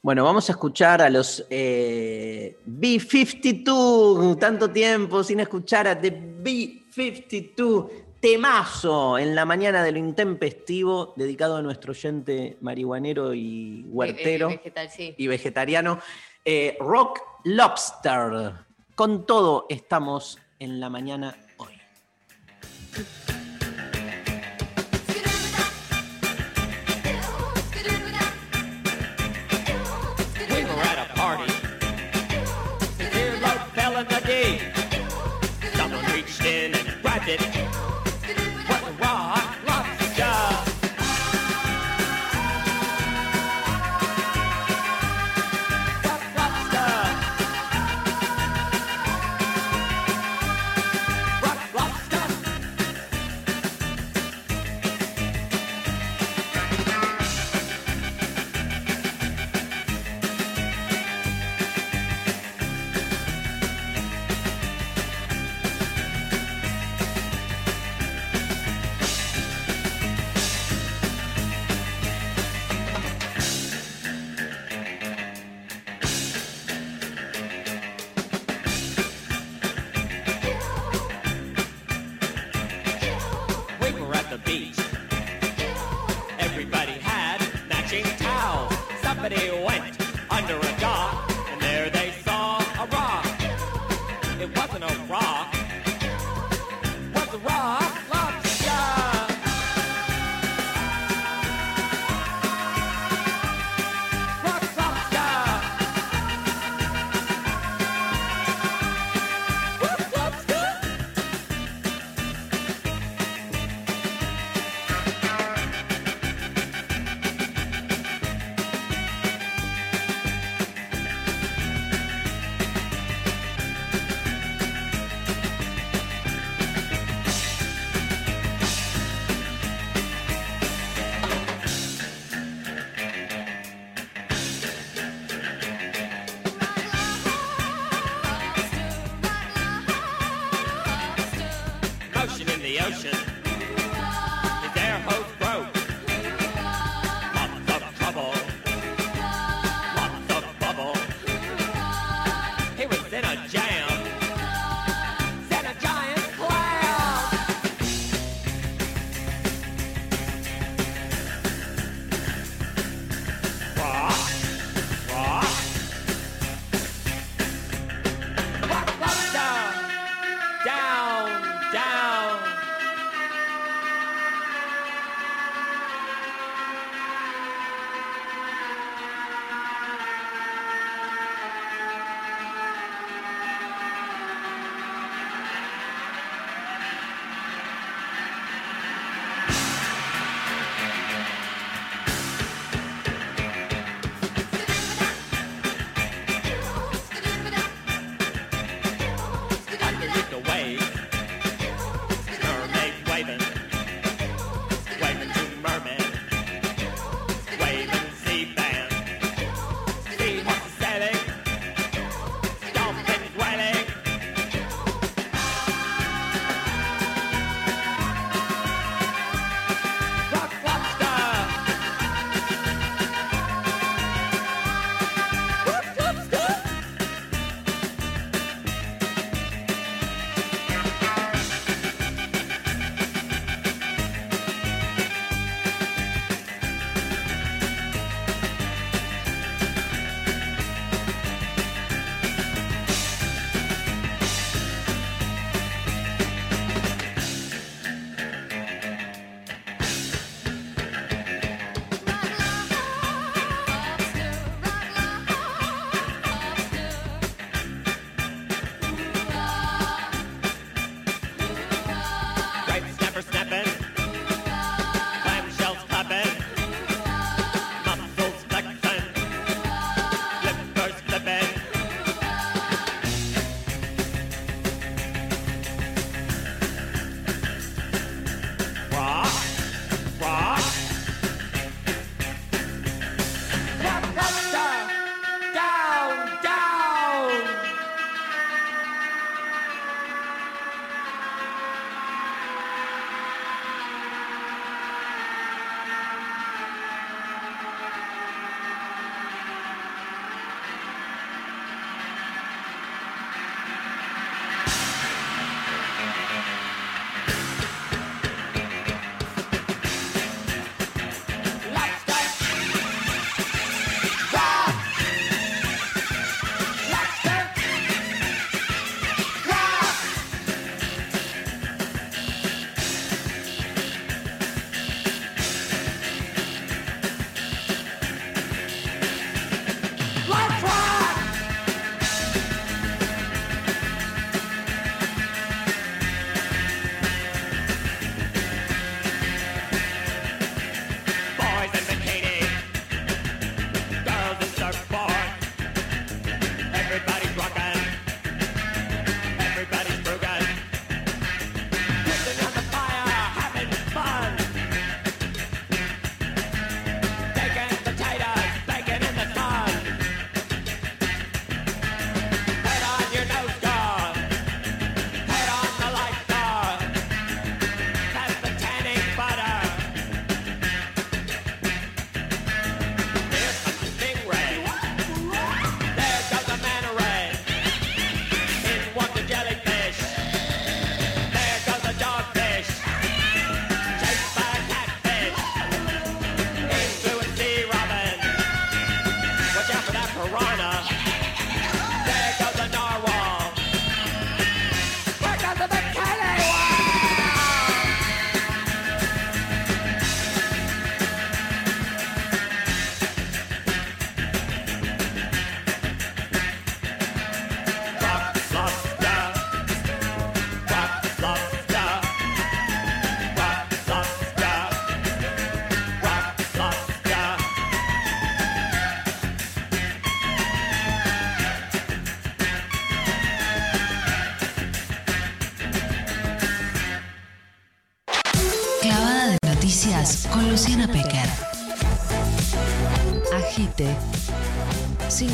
S1: Bueno, vamos a escuchar a los eh, B52. Tanto tiempo sin escuchar a The B52. Temazo en la mañana de lo intempestivo, dedicado a nuestro oyente marihuanero y huertero
S3: Eh, eh, vegetal, sí.
S1: y vegetariano. Eh, Rock Lobster. Con todo estamos en la mañana hoy.
S7: It.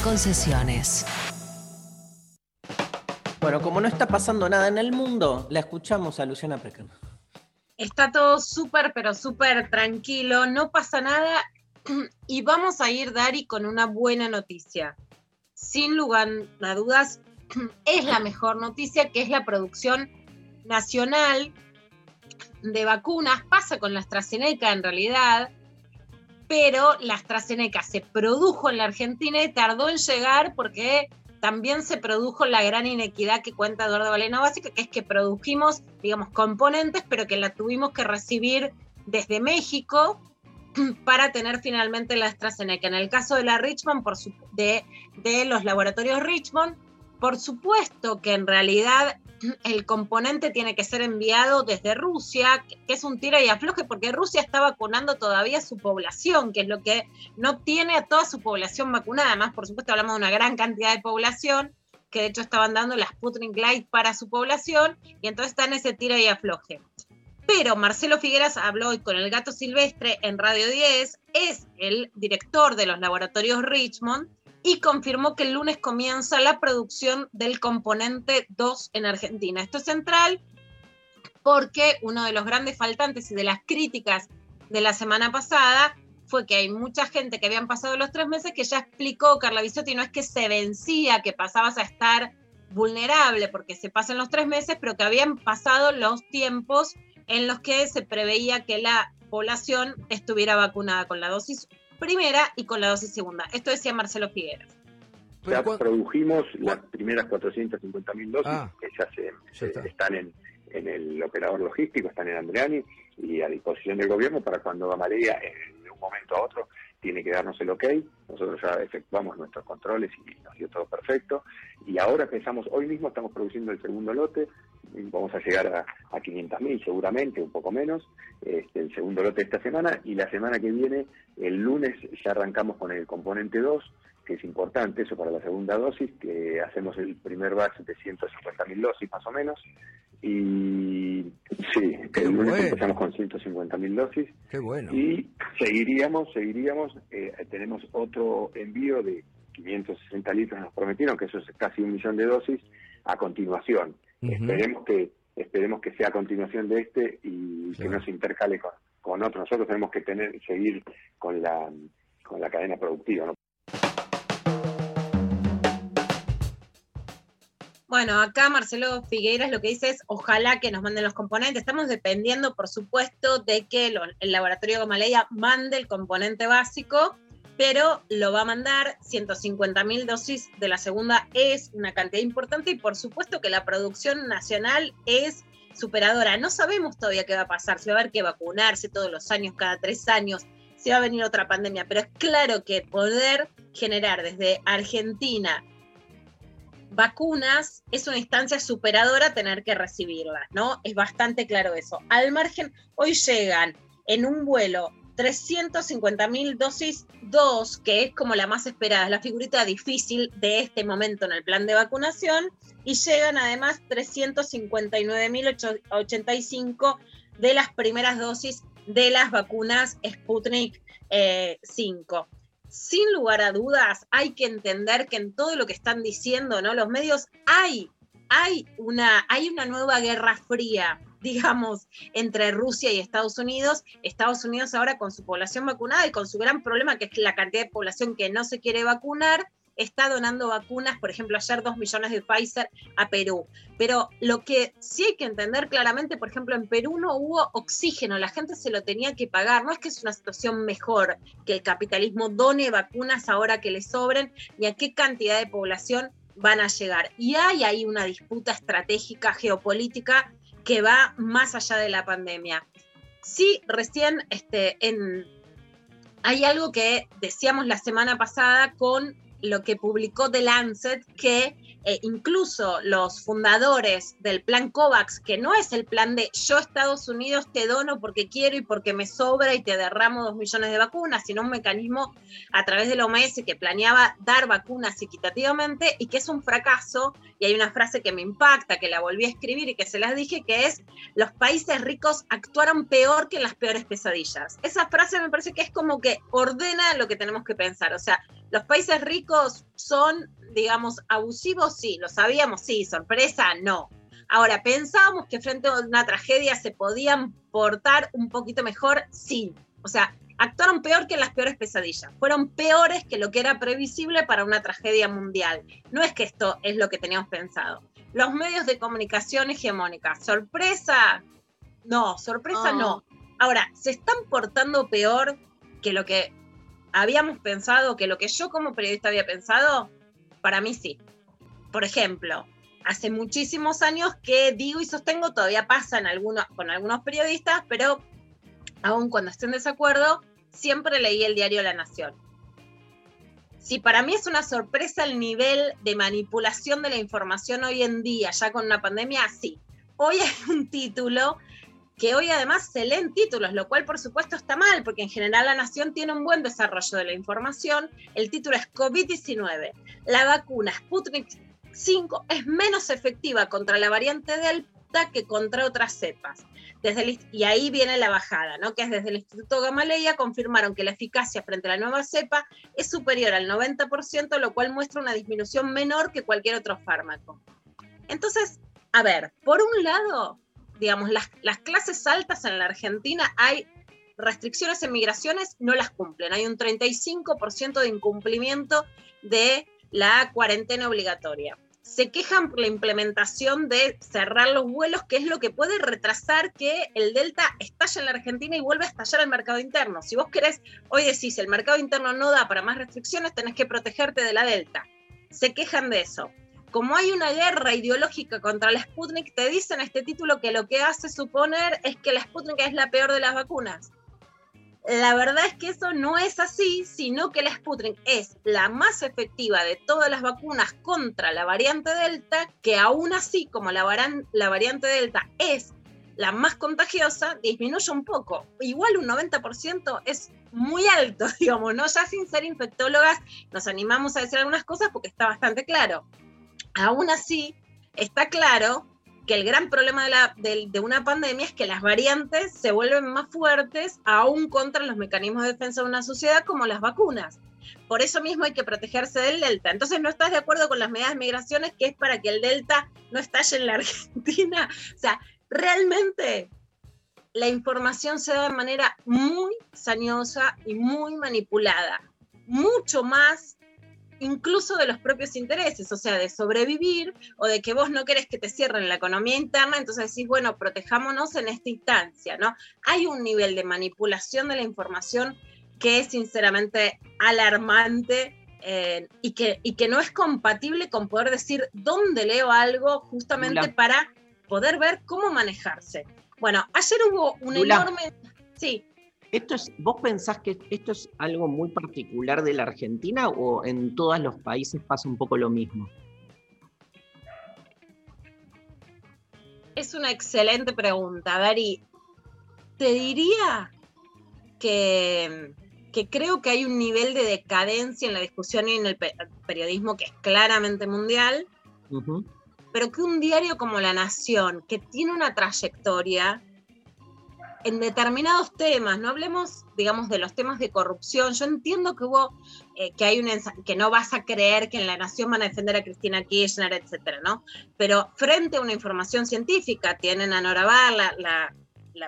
S10: Concesiones.
S1: Bueno, como no está pasando nada en el mundo, la escuchamos a Luciana Pecker.
S2: Está todo súper, pero súper tranquilo, no pasa nada. Y vamos a ir, Dari, con una buena noticia. Sin lugar a dudas, es la mejor noticia, que es la producción nacional de vacunas. Pasa con la AstraZeneca en realidad, pero la AstraZeneca se produjo en la Argentina y tardó en llegar porque también se produjo la gran inequidad que cuenta Eduardo Valena Básica, que es que produjimos, digamos, componentes, pero que la tuvimos que recibir desde México para tener finalmente la AstraZeneca. En el caso de la Richmond, de los laboratorios Richmond, por supuesto que en realidad el componente tiene que ser enviado desde Rusia, que es un tira y afloje, porque Rusia está vacunando todavía su población, que es lo que no tiene a toda su población vacunada. Además, por supuesto, hablamos de una gran cantidad de población, que de hecho estaban dando las Sputnik Light para su población, y entonces está en ese tira y afloje. Pero Marcelo Figueras habló hoy con el gato silvestre en Radio 10, es el director de los laboratorios Richmond y confirmó que el lunes comienza la producción del componente 2 en Argentina. Esto es central porque uno de los grandes faltantes y de las críticas de la semana pasada fue que hay mucha gente que habían pasado los tres meses que ya explicó Carla Bisotti, no es que se vencía, que pasabas a estar vulnerable porque se pasan los tres meses, pero que habían pasado los tiempos en los que se preveía que la población estuviera vacunada con la dosis primera y con la dosis segunda. Esto decía Marcelo Figueras.
S13: Ya produjimos las primeras 450.000 dosis
S14: Ah.
S13: que ya se,
S14: Ya está.
S13: están en, en el operador logístico, están en Andreani y a disposición del gobierno para cuando Gamaleya en un momento a otro tiene que darnos el ok. Nosotros ya efectuamos nuestros controles y nos dio todo perfecto. Y ahora empezamos, hoy mismo estamos produciendo el segundo lote, vamos a llegar a, a 500.000 seguramente, un poco menos, este, el segundo lote esta semana y la semana que viene, el lunes, ya arrancamos con el componente 2 que es importante eso para la segunda dosis, que hacemos el primer batch de 150.000 dosis más o menos. Y sí,
S14: Qué
S13: el lunes
S14: bueno.
S13: empezamos con 150.000 dosis
S14: Qué bueno.
S13: y seguiríamos, seguiríamos, eh, tenemos otro envío de 560 litros, nos prometieron que eso es casi un millón de dosis a continuación. Esperemos que esperemos que sea a continuación de este y que no se intercale con, con otro. Nosotros tenemos que tener seguir con la con la cadena productiva, ¿no?
S2: Bueno, acá Marcelo Figueiras lo que dice es, ojalá que nos manden los componentes. Estamos dependiendo, por supuesto, de que lo- el laboratorio Gamaleya mande el componente básico, pero lo va a mandar 150.000 dosis de la segunda es una cantidad importante y por supuesto que la producción nacional es superadora. No sabemos todavía qué va a pasar, si va a haber que vacunarse todos los años, cada tres años, si va a venir otra pandemia, pero es claro que poder generar desde Argentina vacunas es una instancia superadora tener que recibirlas, ¿no? Es bastante claro eso. Al margen, hoy llegan en un vuelo 350.000 dosis 2, que es como la más esperada, es la figurita difícil de este momento en el plan de vacunación, y llegan además 359.085 de las primeras dosis de las vacunas Sputnik eh, 5 sin lugar a dudas, hay que entender que en todo lo que están diciendo, ¿no? Los medios hay, hay una, hay una nueva guerra fría, digamos, entre Rusia y Estados Unidos. Estados Unidos ahora con su población vacunada y con su gran problema, que es la cantidad de población que no se quiere vacunar, está donando vacunas, por ejemplo, ayer dos millones de Pfizer a Perú. Pero lo que sí hay que entender claramente, por ejemplo, en Perú no hubo oxígeno, la gente se lo tenía que pagar, no es que es una situación mejor que el capitalismo done vacunas ahora que le sobren y a qué cantidad de población van a llegar. Y hay ahí una disputa estratégica, geopolítica, que va más allá de la pandemia. Sí, recién este, en, hay algo que decíamos la semana pasada con lo que publicó The Lancet, que eh, incluso los fundadores del plan COVAX, que no es el plan de yo Estados Unidos te dono porque quiero y porque me sobra y te derramo dos millones de vacunas, sino un mecanismo a través de la OMS que planeaba dar vacunas equitativamente y que es un fracaso. Y hay una frase que me impacta, que la volví a escribir y que se las dije, que es, los países ricos actuaron peor que las peores pesadillas. Esa frase me parece que es como que ordena lo que tenemos que pensar. O sea, los países ricos son, digamos, abusivos, sí, lo sabíamos, sí, sorpresa, no. Ahora, ¿pensábamos que frente a una tragedia se podían portar un poquito mejor? Sí. O sea, actuaron peor que en las peores pesadillas. Fueron peores que lo que era previsible para una tragedia mundial. No es que esto es lo que teníamos pensado. Los medios de comunicación hegemónica, sorpresa, no, sorpresa
S4: Oh.
S2: no. Ahora, ¿se están portando peor que lo que habíamos pensado, que lo que yo como periodista había pensado? Para mí sí. Por ejemplo, hace muchísimos años que digo y sostengo, todavía pasa en algunos, con algunos periodistas, pero aun cuando esté en desacuerdo, siempre leí el diario La Nación. Si para mí es una sorpresa el nivel de manipulación de la información hoy en día, ya con una pandemia, sí. Hoy hay un título que hoy además se leen títulos, lo cual por supuesto está mal, porque en general la nación tiene un buen desarrollo de la información. El título es COVID-19. La vacuna Sputnik 5 es menos efectiva contra la variante Delta que contra otras cepas. Desde y ahí viene la bajada, ¿no? que es desde el Instituto Gamaleya confirmaron que la eficacia frente a la nueva cepa es superior al 90%, lo cual muestra una disminución menor que cualquier otro fármaco. Entonces, a ver, por un lado, digamos, las, las clases altas en la Argentina hay restricciones en migraciones, no las cumplen. Hay un 35% de incumplimiento de la cuarentena obligatoria. Se quejan por la implementación de cerrar los vuelos, que es lo que puede retrasar que el Delta estalle en la Argentina y vuelva a estallar el mercado interno. Si vos querés, hoy decís, el mercado interno no da para más restricciones, tenés que protegerte de la Delta. Se quejan de eso como hay una guerra ideológica contra la Sputnik, te dicen este título que lo que hace suponer es que la Sputnik es la peor de las vacunas. La verdad es que eso no es así, sino que la Sputnik es la más efectiva de todas las vacunas contra la variante Delta, que aún así, como la, varan, la variante Delta es la más contagiosa, disminuye un poco. Igual un 90% es muy alto, digamos, ¿no? Ya sin ser infectólogas, nos animamos a decir algunas cosas porque está bastante claro. Aún así, está claro que el gran problema de, una pandemia es que las variantes se vuelven más fuertes aún contra los mecanismos de defensa de una sociedad como las vacunas. Por eso mismo hay que protegerse del Delta. Entonces, ¿no estás de acuerdo con las medidas de migraciones que es para que el Delta no estalle en la Argentina? O sea, realmente la información se da de manera muy sañosa y muy manipulada. Mucho más incluso de los propios intereses, o sea, de sobrevivir o de que vos no querés que te cierren la economía interna, entonces decís, bueno, protejámonos en esta instancia, ¿no? Hay un nivel de manipulación de la información que es sinceramente alarmante eh, y, que, y que no es compatible con poder decir dónde leo algo justamente
S1: Lula.
S2: para poder ver cómo manejarse. Bueno, ayer hubo un
S1: Lula.
S2: enorme... Sí,
S1: ¿Esto es, ¿Vos pensás que esto es algo muy particular de la Argentina o en todos los países pasa un poco lo mismo?
S2: Es una excelente pregunta, Dari. Te diría que, que, creo que hay un nivel de decadencia en la discusión y en el pe periodismo que es claramente mundial,
S1: uh -huh.
S2: pero que un diario como La Nación, que tiene una trayectoria en determinados temas, no hablemos, digamos, de los temas de corrupción. Yo entiendo que hubo, eh, que hay un que no vas a creer que en la nación van a defender a Cristina Kirchner, etcétera, ¿no? Pero frente a una información científica, tienen a Nora Bar, la,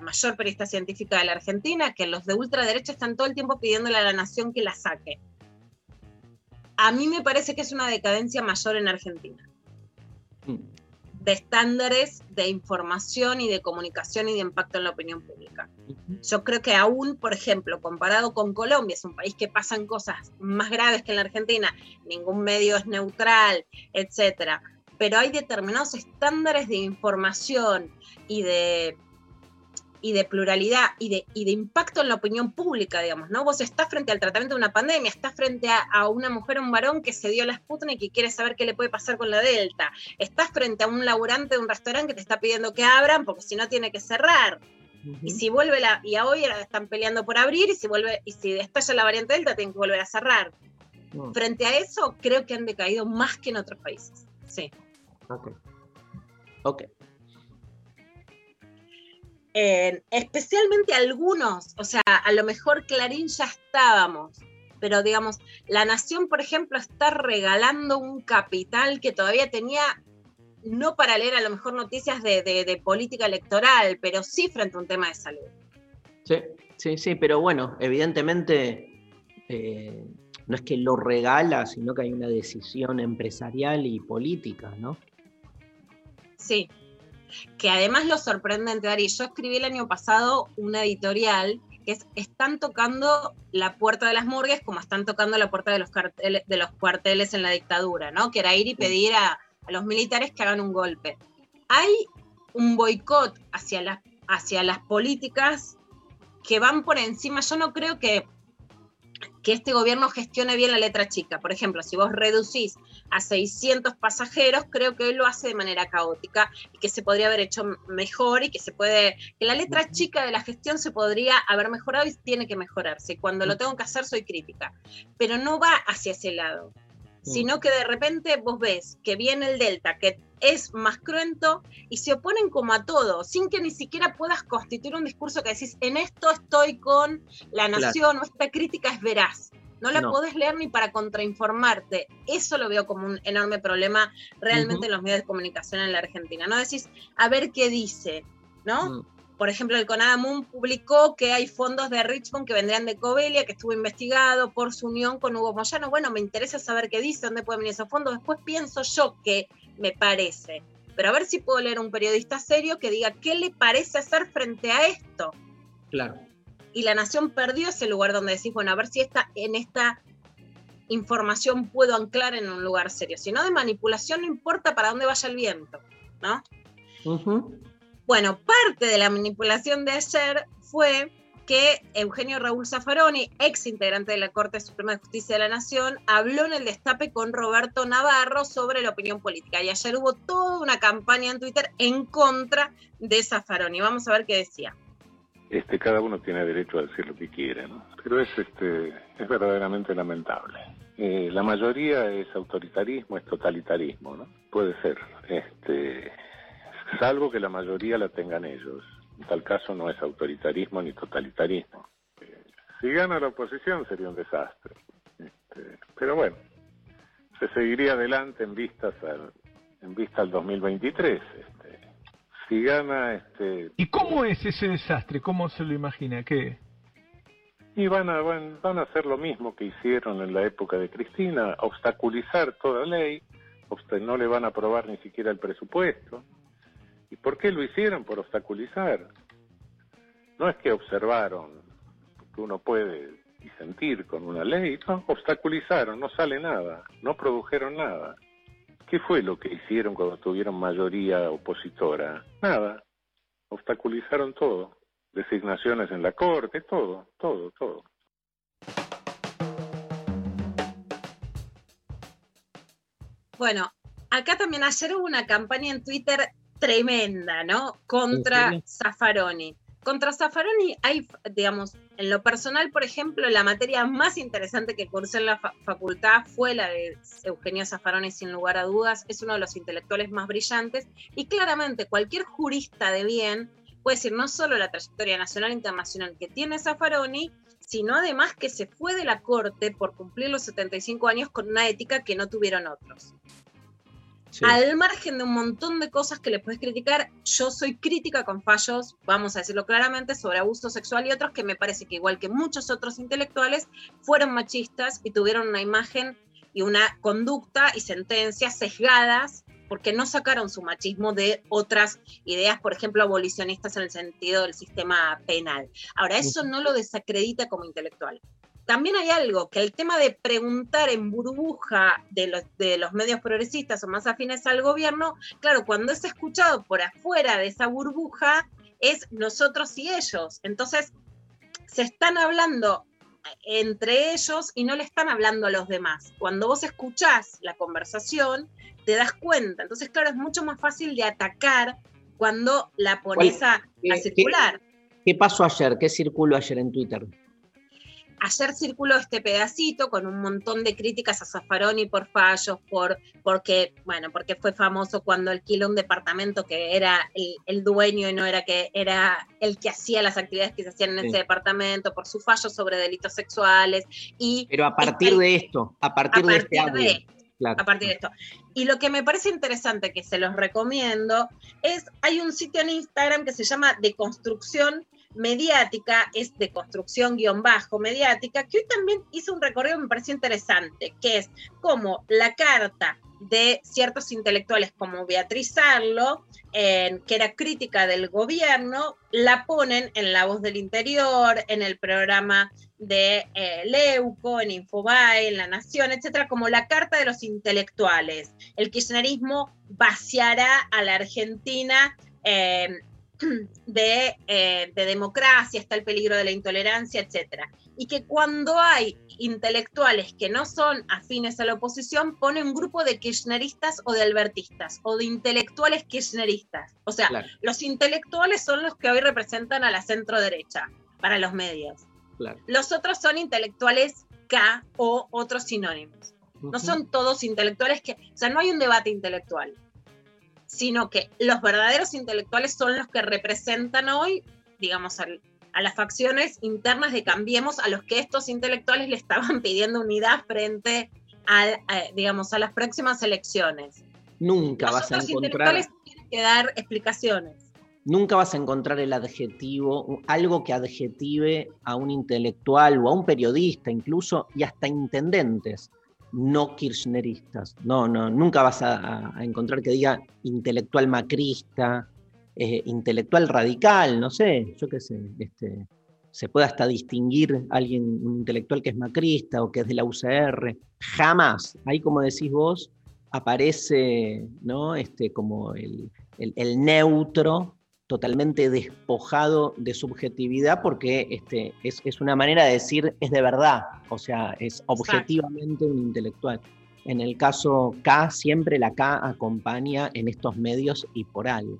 S2: mayor periodista científica de la Argentina, que los de ultraderecha están todo el tiempo pidiéndole a la nación que la saque. A mí me parece que es una decadencia mayor en Argentina. Mm de estándares de información y de comunicación y de impacto en la opinión pública. Yo creo que aún, por ejemplo, comparado con Colombia, es un país que pasan cosas más graves que en la Argentina, ningún medio es neutral, etcétera, pero hay determinados estándares de información y de y de pluralidad y de, y de impacto en la opinión pública, digamos, ¿no? Vos estás frente al tratamiento de una pandemia, estás frente a, a una mujer o un varón que se dio la Sputnik y quiere saber qué le puede pasar con la Delta, estás frente a un laburante de un restaurante que te está pidiendo que abran porque si no tiene que cerrar. Y si vuelve la, y a hoy están peleando por abrir, y si vuelve, y si estalla la variante Delta, tienen que volver a cerrar.
S1: Mm.
S2: Frente a eso, creo que han decaído más que en otros países. Sí.
S1: Ok. Ok.
S2: Eh, especialmente algunos, o sea, a lo mejor Clarín ya estábamos, pero digamos, la Nación, por ejemplo, está regalando un capital que todavía tenía, no para leer a lo mejor noticias de, de- de política electoral, pero sí frente a un tema de salud.
S1: Sí, sí, sí, pero bueno, evidentemente eh, no es que lo regala, sino que hay una decisión empresarial y política, ¿no?
S2: Sí. Que además lo sorprendente, Ari, yo escribí el año pasado una editorial que es, están tocando la puerta de las morgues como están tocando la puerta de los, carteles, de los cuarteles en la dictadura, ¿no? Que era ir y pedir a, a los militares que hagan un golpe. Hay un boicot hacia las, hacia las políticas que van por encima. Yo no creo que, que este gobierno gestione bien la letra chica. Por ejemplo, si vos reducís a 600 pasajeros, creo que él lo hace de manera caótica y que se podría haber hecho mejor y que se puede, que la letra chica de la gestión se podría haber mejorado y tiene que mejorarse. Cuando lo tengo que hacer soy crítica, pero no va hacia ese lado, sino que de repente vos ves que viene el Delta, que es más cruento y se oponen como a todo, sin que ni siquiera puedas constituir un discurso que decís, en esto estoy con la
S1: Claro.
S2: nación o esta crítica es veraz. No la
S1: No.
S2: podés leer ni para contrainformarte. Eso lo veo como un enorme problema realmente en los medios de comunicación en la Argentina. No decís, a ver qué dice, ¿no?
S1: Mm.
S2: Por ejemplo, el CONADAMUN publicó que hay fondos de Richmond que vendrían de Covelia, que estuvo investigado por su unión con Hugo Moyano. Bueno, me interesa saber qué dice, dónde pueden venir esos fondos. Después pienso yo que me parece. Pero a ver si puedo leer un periodista serio que diga qué le parece hacer frente a esto.
S1: Claro.
S2: Y la nación perdió ese lugar donde decís, bueno, a ver si esta, en esta información puedo anclar en un lugar serio. Si no, de manipulación no importa para dónde vaya el viento, ¿no?
S1: Ujú.
S2: Bueno, parte de la manipulación de ayer fue que Eugenio Raúl Zaffaroni, ex integrante de la Corte Suprema de Justicia de la Nación, habló en el destape con Roberto Navarro sobre la opinión política. Y ayer hubo toda una campaña en Twitter en contra de Zaffaroni. Vamos a ver qué decía.
S14: este, cada uno tiene derecho a decir lo que quiere, ¿no? Pero es, este, es verdaderamente lamentable. Eh, la mayoría es autoritarismo, es totalitarismo, ¿no? Puede ser, este, salvo que la mayoría la tengan ellos. En tal caso no es autoritarismo ni totalitarismo. Si gana la oposición sería un desastre. Este, pero bueno, se seguiría adelante en vistas al, en vista al 2023. Este, si gana, este,
S15: ¿Y cómo es ese desastre? ¿Cómo se lo imagina? ¿Qué?
S14: Y van a, van, van a hacer lo mismo que hicieron en la época de Cristina, obstaculizar toda ley, no le van a aprobar ni siquiera el presupuesto. ¿Y por qué lo hicieron? Por obstaculizar. No es que observaron que uno puede disentir con una ley, no, obstaculizaron, no sale nada, no produjeron nada. ¿Qué fue lo que hicieron cuando tuvieron mayoría opositora? Nada, obstaculizaron todo designaciones en la corte, todo, todo, todo.
S2: Bueno, acá también ayer hubo una campaña en Twitter tremenda, ¿no? Contra
S1: serio?
S2: Zaffaroni. Contra Zaffaroni hay, digamos, en lo personal, por ejemplo, la materia más interesante que cursé en la fa- facultad fue la de Eugenio Zaffaroni, sin lugar a dudas. Es uno de los intelectuales más brillantes y claramente cualquier jurista de bien puede decir no solo la trayectoria nacional e internacional que tiene Zaffaroni, sino además que se fue de la corte por cumplir los 75 años con una ética que no tuvieron otros.
S1: Sí.
S2: Al margen de un montón de cosas que le puedes criticar, yo soy crítica con fallos, vamos a decirlo claramente, sobre abuso sexual y otros que me parece que igual que muchos otros intelectuales, fueron machistas y tuvieron una imagen y una conducta y sentencias sesgadas porque no sacaron su machismo de otras ideas, por ejemplo, abolicionistas en el sentido del sistema penal. Ahora, eso no lo desacredita como intelectual. También hay algo, que el tema de preguntar en burbuja de los, de los medios progresistas o más afines al gobierno, claro, cuando es escuchado por afuera de esa burbuja, es nosotros y ellos. Entonces, se están hablando entre ellos y no le están hablando a los demás. Cuando vos escuchás la conversación, te das cuenta. Entonces, claro, es mucho más fácil de atacar cuando la pones a, a
S1: qué-
S2: circular.
S1: ¿Qué pasó ayer? ¿Qué circuló ayer en Twitter?
S2: Ayer circuló este pedacito con un montón de críticas a Zaffaroni por fallos, por, porque, bueno, porque fue famoso cuando alquiló un departamento que era el, el dueño y no era que era el que hacía las actividades que se hacían en
S1: Sí.
S2: ese departamento, por su fallo sobre delitos sexuales y
S1: Pero a partir de esto, a partir
S2: a
S1: de este
S2: de-
S1: Claro.
S2: a partir de esto. Y lo que me parece interesante, que se los recomiendo, es, hay un sitio en Instagram que se llama Deconstrucción Mediática, es de construcción guion bajo mediática, que hoy también hizo un recorrido que me pareció interesante, que es como la carta de ciertos intelectuales como Beatriz Arlo, eh, que era crítica del gobierno, la ponen en La Voz del Interior, en el programa de eh, Leuco, en Infobae, en La Nación, etcétera, como la carta de los intelectuales. El kirchnerismo vaciará a la Argentina eh, de, eh, de democracia, está el peligro de la intolerancia, etcétera. Y que cuando hay intelectuales que no son afines a la oposición, pone un grupo de kirchneristas o de albertistas, o de intelectuales kirchneristas. O sea,
S1: Claro.
S2: los intelectuales son los que hoy representan a la centro derecha para los medios.
S1: Claro.
S2: Los otros son intelectuales K o otros sinónimos. No son todos intelectuales que, o sea, no hay un debate intelectual, sino que los verdaderos intelectuales son los que representan hoy, digamos, al- a las facciones internas de Cambiemos, a los que estos intelectuales le estaban pidiendo unidad frente a, a, digamos, a las próximas elecciones.
S1: Nunca vas a encontrar,
S2: intelectuales tienen que dar explicaciones.
S1: nunca vas a encontrar el adjetivo, algo que adjetive a un intelectual o a un periodista, incluso, y hasta intendentes no kirchneristas. No, no, nunca vas a, a- a encontrar que diga intelectual macrista, eh, intelectual radical, no sé, yo qué sé, este, se puede hasta distinguir alguien, un intelectual que es macrista o que es de la UCR. Jamás, ahí como decís vos, aparece ¿no? este, como el- el neutro totalmente despojado de subjetividad porque este, es, es una manera de decir es de verdad, o sea, es objetivamente un intelectual. En el caso K, siempre la K acompaña en estos medios y por algo.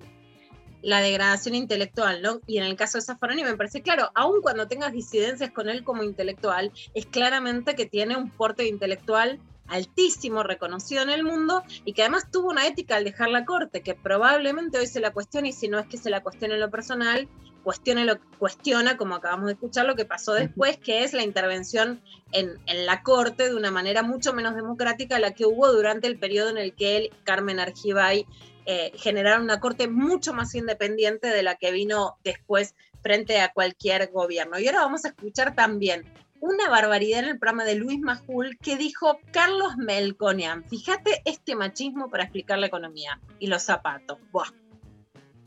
S2: la degradación intelectual, ¿no? Y en el caso de Zaffaroni me parece claro, aun cuando tengas disidencias con él como intelectual, es claramente que tiene un porte intelectual altísimo, reconocido en el mundo, y que además tuvo una ética al dejar la corte, que probablemente hoy se la cuestione, y si no es que se la cuestione en lo personal, cuestione lo, cuestiona, como acabamos de escuchar, lo que pasó después, que es la intervención en, en la corte de una manera mucho menos democrática a la que hubo durante el periodo en el que él, Carmen Argibay, eh, generaron una corte mucho más independiente de la que vino después frente a cualquier gobierno. Y ahora vamos a escuchar también una barbaridad en el programa de Luis Majul que dijo Carlos Melconian. Fíjate este machismo para explicar la economía y los zapatos. Buah.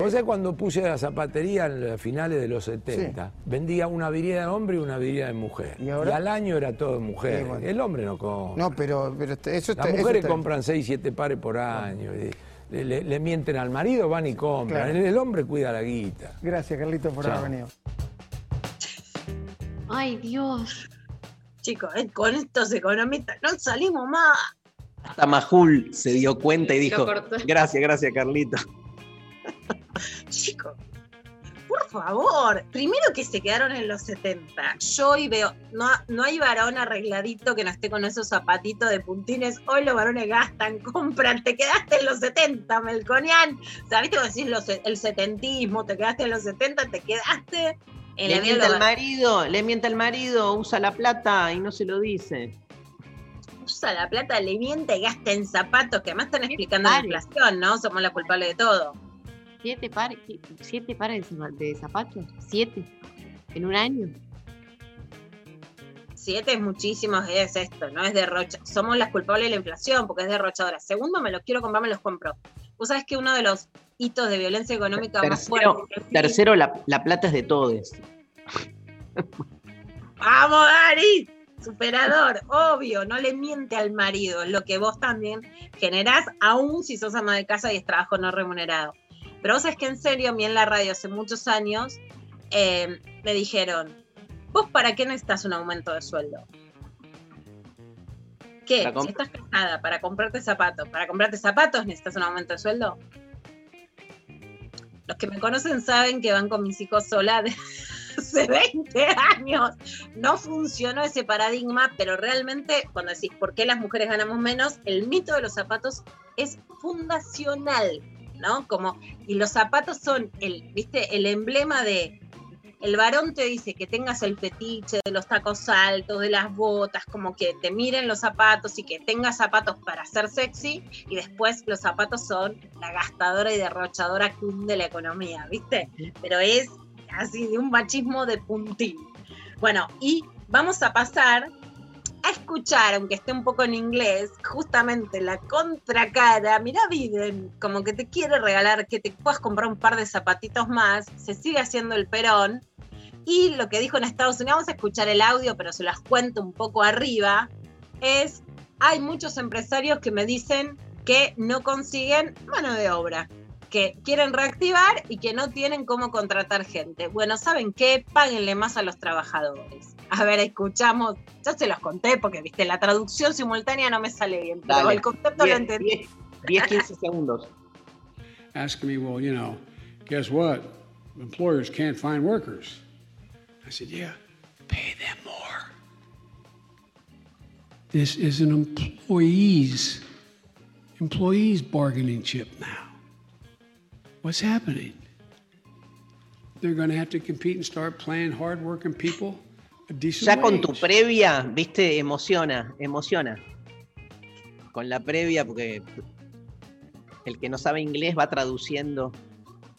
S16: O sea, cuando puse la zapatería en los finales de los 70, vendía una virida de hombre y una virida de mujer. ¿Y,
S17: ahora?
S16: al año era todo de mujer.
S17: Sí, bueno.
S16: El hombre no compra.
S17: No, pero, pero este- eso está.
S16: Las mujeres
S17: está-
S16: compran 6, 7 pares por año. y Le, le- le mienten al marido, van y compran.
S17: Claro.
S16: El, el hombre cuida la guita.
S17: Gracias, Carlitos, por
S16: Chao.
S17: haber venido.
S4: Ay, Dios.
S2: Chicos, eh, con estos economistas no salimos más.
S1: Hasta Majul se dio cuenta y dijo, gracias, gracias Carlito.
S2: Chicos, por favor, primero que se quedaron en los 70. Yo hoy veo, no, no hay varón arregladito que no esté con esos zapatitos de puntines. Hoy los varones gastan, compran. Te quedaste en los 70, Melconian. Viste cómo decís los- el setentismo, te quedaste en los 70, te quedaste en
S1: Le miente al marido, le miente al marido, usa la plata y no se lo dice.
S2: Usa la plata, le miente y gasta en zapatos, que además están explicando la inflación, ¿no? Somos la culpable de todo.
S4: ¿Siete pares, siete pares de zapatos? ¿Siete? ¿En un año?
S2: Siete es muchísimo, es esto, no es derrocha. Somos las culpables de la inflación porque es derrochadora. Segundo, me los quiero comprar, me los compro. Vos sabés que uno de los hitos de violencia económica más
S1: Tercero,
S2: fuertes.
S1: tercero la, la plata es de todos.
S2: ¡Vamos, Ari! Superador, obvio, no le miente al marido, lo que vos también generás, aún si sos ama de casa y es trabajo no remunerado. Pero vos sabés que en serio, a mí en la radio hace muchos años eh, me dijeron, ¿vos para qué necesitas un aumento de sueldo? ¿Qué? Si estás casada, para comprarte zapatos, para comprarte zapatos necesitas un aumento de sueldo. Los que me conocen saben que van con mis hijos sola de hace 20 años. No funcionó ese paradigma, pero realmente cuando decís por qué las mujeres ganamos menos, el mito de los zapatos es fundacional, ¿no? Como, y los zapatos son el, viste, el emblema de el varón te dice que tengas el fetiche de los tacos altos, de las botas, como que te miren los zapatos y que tengas zapatos para ser sexy, y después los zapatos son la gastadora y derrochadora queen de la economía, ¿viste? Pero es así de un machismo de puntín. Bueno, y vamos a pasar a escuchar, aunque esté un poco en inglés, justamente la contracara. Mirá, Biden, como que te quiere regalar que te puedas comprar un par de zapatitos más, se sigue haciendo el perón. Y lo que dijo en Estados Unidos, vamos a escuchar el audio, pero se las cuento un poco arriba, es, hay muchos empresarios que me dicen que no consiguen mano de obra, que quieren reactivar y que no tienen cómo contratar gente. Bueno, ¿saben qué? Páguenle más a los trabajadores. A ver, escuchamos, ya se los conté porque, viste, la traducción simultánea no me sale bien, pero
S1: Dale.
S2: el concepto lo entendí.
S1: 10, 15 segundos.
S18: asking me, well, you know, guess what? Employers can't find workers. I said, yeah, pay them more. This is an employees, employees bargaining chip now. What's happening? They're going to have to compete and start paying hardworking people a decent
S1: Ya con tu previa, viste, emociona, emociona. Con la previa, porque el que no sabe inglés va traduciendo.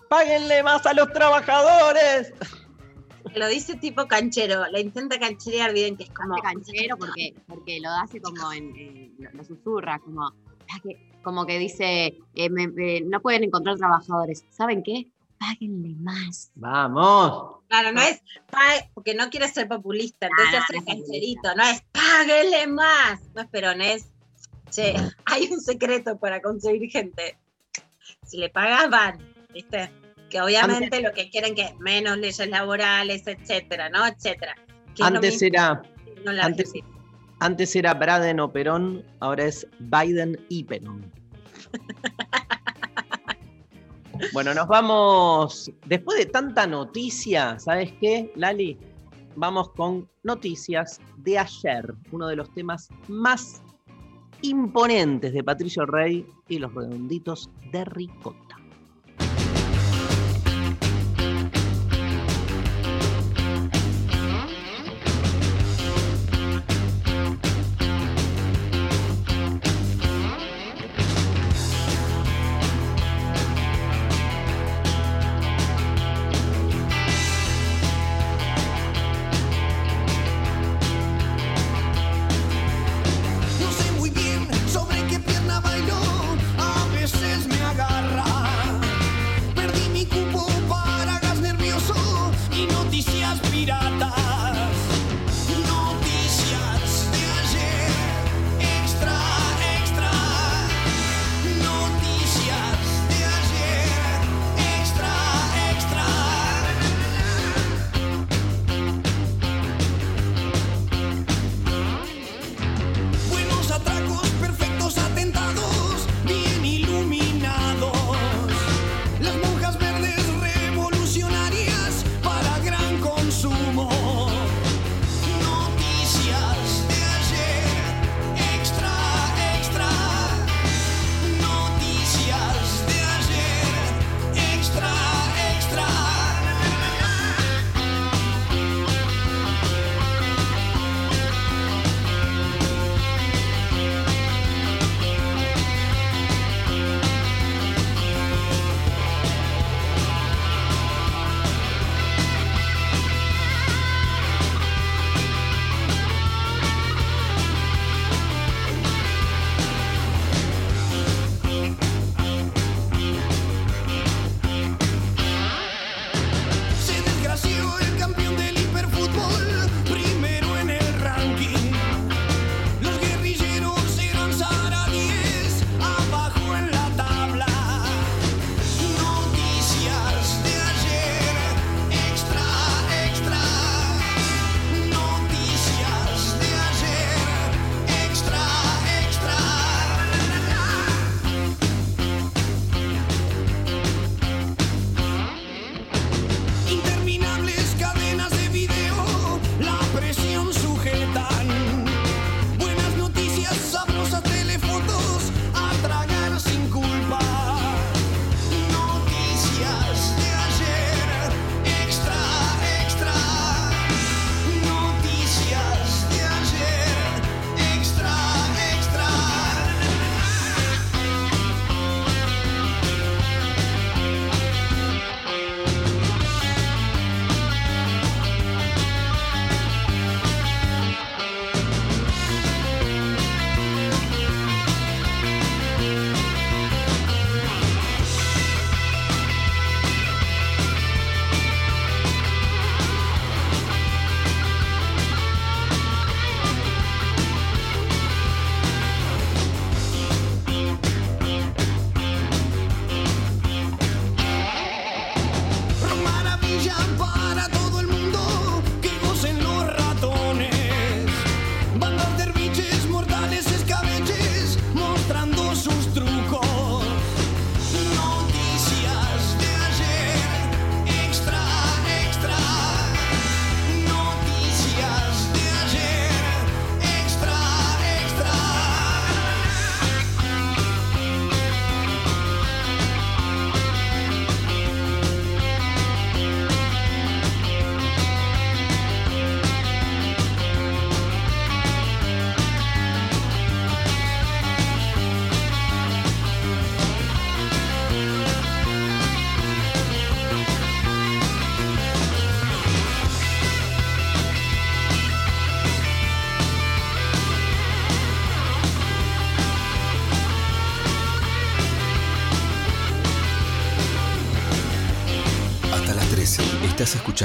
S1: ¡Páguenle más a los trabajadores!
S2: Lo dice tipo canchero, la intenta cancherear bien, que es como...
S4: canchero porque, porque lo hace como en, en- lo, lo susurra, como, "Ah, que- como que dice, eh, me- me- no pueden encontrar trabajadores. ¿Saben qué? Páguenle más.
S1: ¡Vamos!
S2: Claro, no es porque no quiere ser populista, entonces
S4: Ah, es
S2: cancherito, no es páguele más, no es Perón, es che, hay un secreto para conseguir gente. Si le pagas, van, ¿viste? Que obviamente lo que quieren que es menos leyes laborales, etcétera, ¿no? Etcétera. Que
S1: Antes era,
S2: que no la
S1: antes,
S2: Argentina.
S1: Antes era Braden o Perón, ahora es Biden y Perón. Bueno, nos vamos, después de tanta noticia, ¿sabes qué, Lali? Vamos con noticias de ayer, uno de los temas más imponentes de Patricio Rey y los redonditos de Ricota.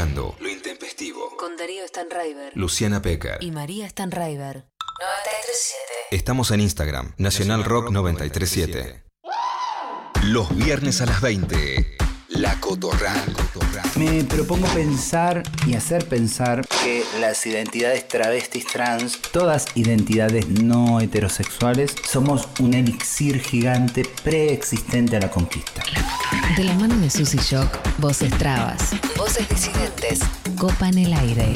S8: Escuchando Lo Intempestivo.
S10: Con Darío Stanraiver.
S8: Luciana Pecker.
S10: Y María Stanraiver. 937.
S8: Estamos en Instagram, Nacional Rock 937. Los viernes a las 20. La Cotorral.
S19: Me propongo pensar y hacer pensar que las identidades travestis trans, todas identidades no heterosexuales, somos un elixir gigante preexistente a la conquista.
S10: De la mano de Susy Shock, voces trabas, voces disidentes, copa en el aire.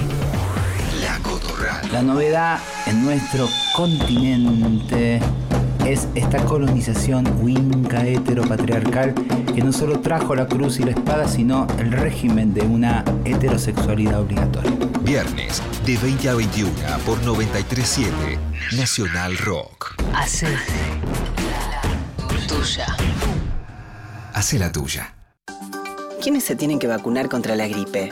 S8: La Cotorral.
S19: La novedad en nuestro continente es esta colonización winca heteropatriarcal que no solo trajo la cruz y la espada, sino el régimen de una heterosexualidad obligatoria.
S8: Viernes, de 20 a 21 por 937. Nacional Rock.
S10: Hace tuya.
S8: Hace la tuya.
S20: ¿Quiénes se tienen que vacunar contra la gripe?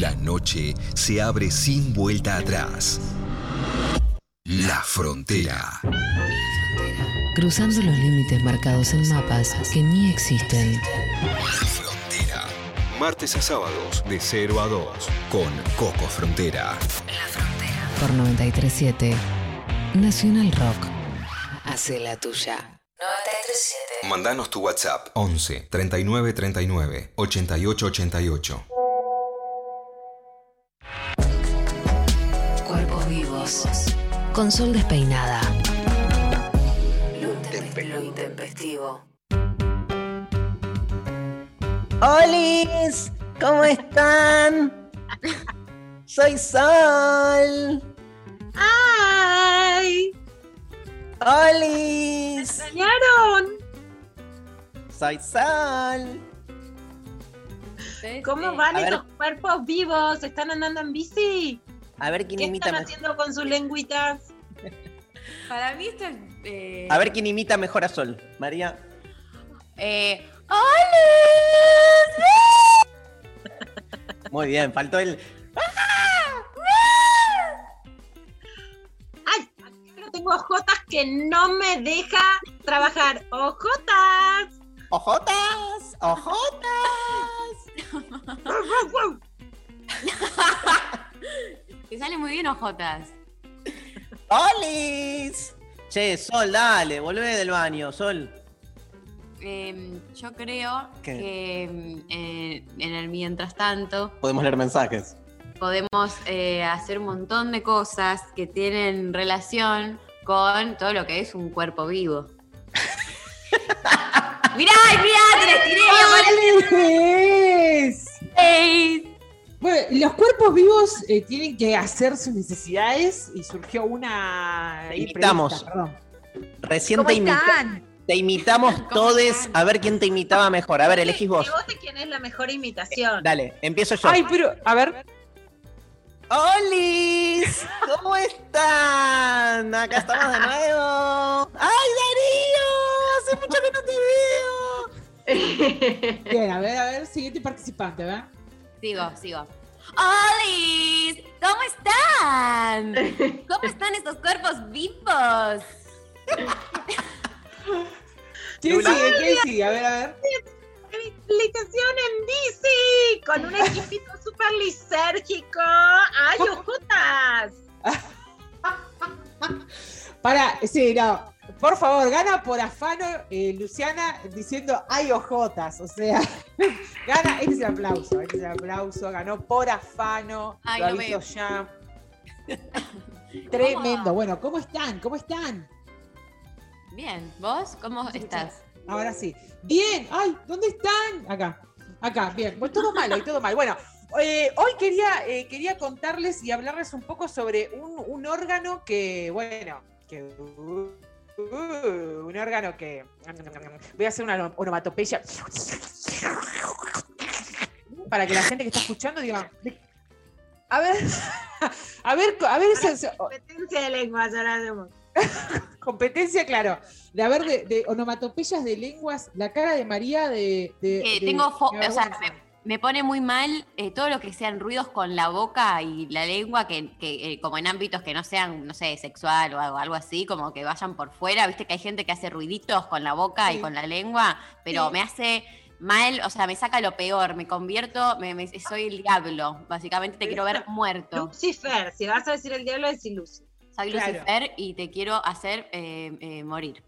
S8: La noche se abre sin vuelta atrás. La frontera.
S10: Cruzando los límites marcados en mapas que ni existen.
S8: Frontera. Martes a sábados de 0 a 2 con Coco Frontera.
S10: Por 937 Nacional Rock. Hace la tuya. 937.
S8: Mandanos tu WhatsApp 11 39 39 88 88.
S10: Con sol despeinada. Lo intempestivo.
S1: ¡Olis! ¿Cómo están? Soy Sol.
S2: ¡Ay!
S1: ¡Olis!
S2: ¿Extrañaron?
S1: Soy Sol.
S2: ¿Cómo van
S1: A ver.
S2: esos cuerpos vivos? ¿Están andando en bici?
S1: A ver quién
S2: ¿Qué
S1: imita
S2: están
S1: mejor.
S2: haciendo con sus lengüitas?
S3: Para mí esto es. eh,
S1: A ver quién imita mejor a Sol. María.
S3: eh,
S1: Muy bien, faltó el.
S2: ¡Ay! Pero tengo ojotas que no me deja trabajar. ¡Ojotas!
S1: ¡Ojotas! ¡Ojotas!
S3: Te sale muy bien, ojotas.
S1: ¡Olis! Che, Sol, dale, volvé del baño, Sol.
S3: Eh, yo creo
S1: ¿Qué?
S3: que mm, eh, en el mientras tanto
S1: Podemos leer mensajes.
S3: podemos eh, hacer un montón de cosas que tienen relación con todo lo que es un cuerpo vivo. mirá, mirá, te la tiré,
S21: ¡Alex! Bueno, los cuerpos vivos eh, tienen que hacer sus necesidades y surgió una. ahí
S1: Imitamos. Recién
S21: ¿Cómo
S1: te, imita-
S21: están?
S1: te imitamos todos a ver quién te imitaba mejor. A ver, elegís vos.
S2: Que vote quién es la mejor imitación.
S1: Dale, empiezo yo.
S21: Ay, pero, a ver.
S1: ¡Olis! ¿Cómo están? Acá estamos de nuevo. ¡Ay, Darío! Hace mucho que no te veo.
S21: Bien, a ver, a ver, siguiente participante, ¿verdad?
S3: Sigo, sigo. ¡Olis! ¿Cómo están? ¿Cómo están estos cuerpos vivos?
S21: ¿Quién sigue? ¿Quién sigue? A ver, a ver.
S2: En bici con un equipito súper lisérgico. ¡Ay, ojotas!
S21: Para, sí, no. Por favor, gana por afano eh, Luciana diciendo hay ojotas. O sea, gana, este es el aplauso, este es el aplauso. Ganó por afano.
S3: Ay,
S21: lo
S3: veo.
S21: ya. Tremendo. Bueno, ¿cómo están? ¿Cómo están?
S3: Bien, ¿vos cómo estás?
S21: Ahora sí. Bien. Ay, ¿dónde están? Acá. Acá, bien. Bueno, todo mal hoy, todo mal. Bueno, eh, hoy quería, eh, quería contarles y hablarles un poco sobre un, un órgano que, bueno, que. Uh, un órgano que. Voy a hacer una onomatopeya. para que la gente que está escuchando diga. "De- A ver, a ver, a ver, esa-
S2: Competencia de lenguas, ahora hacemos.
S21: competencia, claro, de haber de, de onomatopeyas de lenguas, la cara de María de. de-
S3: Eh,
S21: de-
S3: tengo,
S21: de
S3: o sea. Me, pone muy mal eh, todo lo que sean ruidos con la boca y la lengua, que, que, eh, como en ámbitos que no sean, no sé, sexual o algo, algo así, como que vayan por fuera. Viste que hay gente que hace ruiditos con la boca y con la lengua, pero
S21: Sí.
S3: me hace mal, o sea, me saca lo peor, me convierto, me, me- soy el diablo. Básicamente te quiero ver muerto.
S2: Lucifer, si vas a decir el diablo, es Lucifer.
S3: Soy
S21: Claro.
S3: Lucifer y te quiero hacer eh, eh, morir.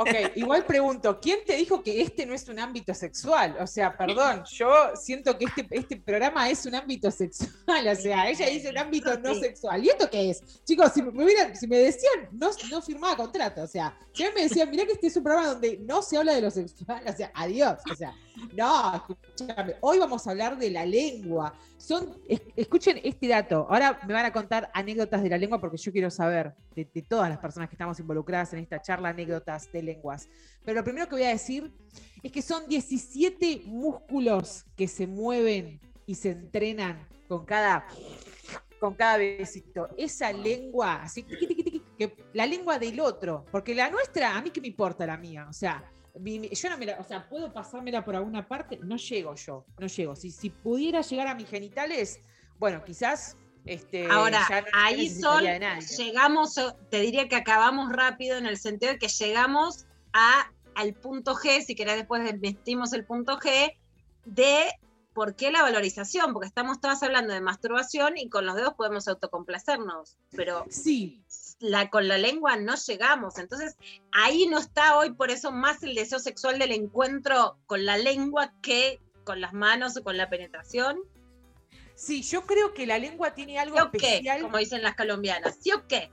S21: Ok, igual pregunto, ¿quién te dijo que este no es un ámbito sexual? O sea, perdón, yo siento que este, este programa es un ámbito sexual, o sea, ella dice un ámbito no sexual. ¿Y esto qué es? Chicos, si me, hubieran- si me decían, no, no firmaba contrato, o sea, si me decían, mirá que este es un programa donde no se habla de lo sexual, o sea, adiós, o sea, no, escúchame, hoy vamos a hablar de la lengua. Son, es- escuchen este dato, ahora me van a contar anécdotas de la lengua porque yo quiero saber de, de todas las personas que estamos involucradas en esta charla, anécdotas de lenguas. Pero lo primero que voy a decir es que son 17 músculos que se mueven y se entrenan con cada, con cada besito. Esa lengua, así, que la lengua del otro, porque la nuestra, a mí qué me importa la mía, o sea, yo no me la, o sea, puedo pasármela por alguna parte, no llego yo, no llego. Si, si pudiera llegar a mis genitales, bueno, quizás este,
S2: Ahora,
S21: no-
S2: ahí son, llegamos, o- te diría que acabamos rápido en el sentido de que llegamos a, al punto G, si querés después metimos el punto G, de por qué la valorización, porque estamos todas hablando de masturbación y con los dedos podemos autocomplacernos, pero
S21: sí.
S2: La, con la lengua no llegamos. Entonces, ahí no está hoy por eso más el deseo sexual del encuentro con la lengua que con las manos o con la penetración.
S21: Sí, yo creo que la lengua tiene algo
S2: ¿Sí o qué?
S21: especial.
S2: Como dicen las colombianas. ¿Sí o qué?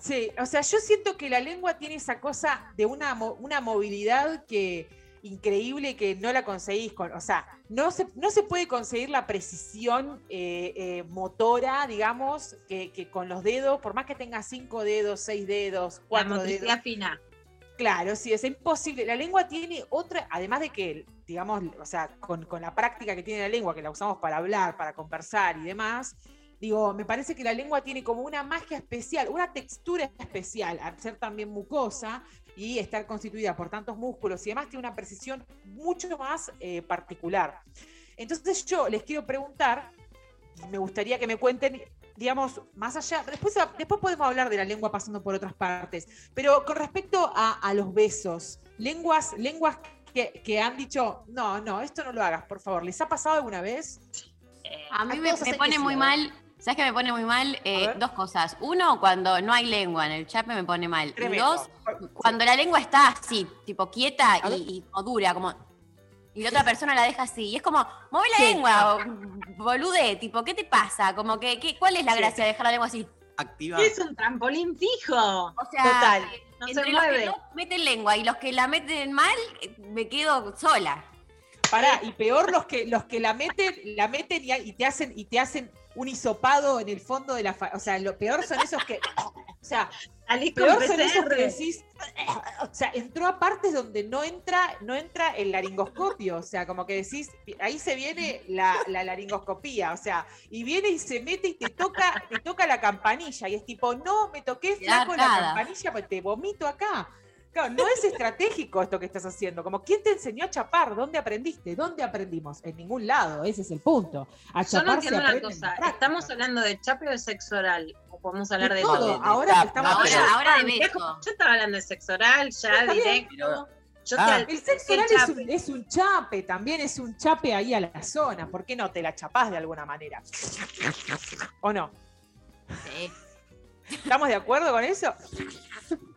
S21: Sí, o sea, yo siento que la lengua tiene esa cosa de una, una movilidad que increíble que no la conseguís con, o sea, no se, no se puede conseguir la precisión eh, eh, motora, digamos, que, que con los dedos, por más que tengas cinco dedos, seis dedos,
S2: La
S21: cuatro
S2: motricidad
S21: dedos.
S2: fina.
S21: Claro, sí, es imposible. La lengua tiene otra, además de que, digamos, o sea, con, con la práctica que tiene la lengua, que la usamos para hablar, para conversar y demás, digo, me parece que la lengua tiene como una magia especial, una textura especial, al ser también mucosa y estar constituida por tantos músculos y demás, tiene una precisión mucho más eh, particular. Entonces yo les quiero preguntar, y me gustaría que me cuenten, digamos, más allá, después, después podemos hablar de la lengua pasando por otras partes, pero con respecto a, a los besos, lenguas, lenguas que, que han dicho, no, no, esto no lo hagas, por favor, ¿les ha pasado alguna vez?
S3: A mí me, pone muy
S21: ver.
S3: mal. ¿Sabes qué me pone muy mal? Eh, dos cosas. Uno, cuando no hay lengua en el chape me pone mal.
S21: Tremendo.
S3: Y dos, cuando la lengua está así, tipo quieta y, dura, como. Y la otra persona la deja así. Y es como, mueve la
S21: Sí.
S3: lengua, bolude, tipo, ¿qué te pasa? Como que, ¿qué- ¿cuál es la
S21: Sí.
S3: gracia de dejar la lengua así?
S1: Activa.
S2: ¿Qué es un trampolín fijo?
S3: O sea,
S2: Total.
S3: eh,
S2: No se
S3: entre los que no meten lengua y los que la meten mal, eh, me quedo sola.
S21: Pará, y peor los que los que la meten, la meten y, y te hacen y te hacen un hisopado en el fondo de la fa- o sea, lo peor son esos que o sea,
S2: con
S21: peor son esos que decís, o sea, entró a partes donde no entra, no entra el laringoscopio, o sea, como que decís, ahí se viene la, la laringoscopía, o sea, y viene y se mete y te toca, te toca la campanilla, y es tipo, no, me toqué flaco la campanilla, pues te vomito acá. Claro, no es estratégico esto que estás haciendo. Como, ¿quién te enseñó a chapar? ¿Dónde aprendiste? ¿Dónde aprendimos? En ningún lado, ese es el punto. A
S2: Yo no
S21: chapar se
S2: entiendo una cosa. ¿Estamos hablando de chape o de sexo oral? ¿O podemos hablar
S21: De
S2: de,
S21: todo,
S2: todo?
S21: ahora que estamos
S3: Ahora,
S21: hablando-
S3: ahora de beso.
S2: Yo estaba hablando de sexo oral, ya directo. Yo
S1: Ah.
S2: te-
S21: El sexo oral es un, es un chape, también es un chape ahí a la zona. ¿Por qué no te la chapás de alguna manera? ¿O no?
S3: Sí.
S21: ¿Estamos de acuerdo con eso?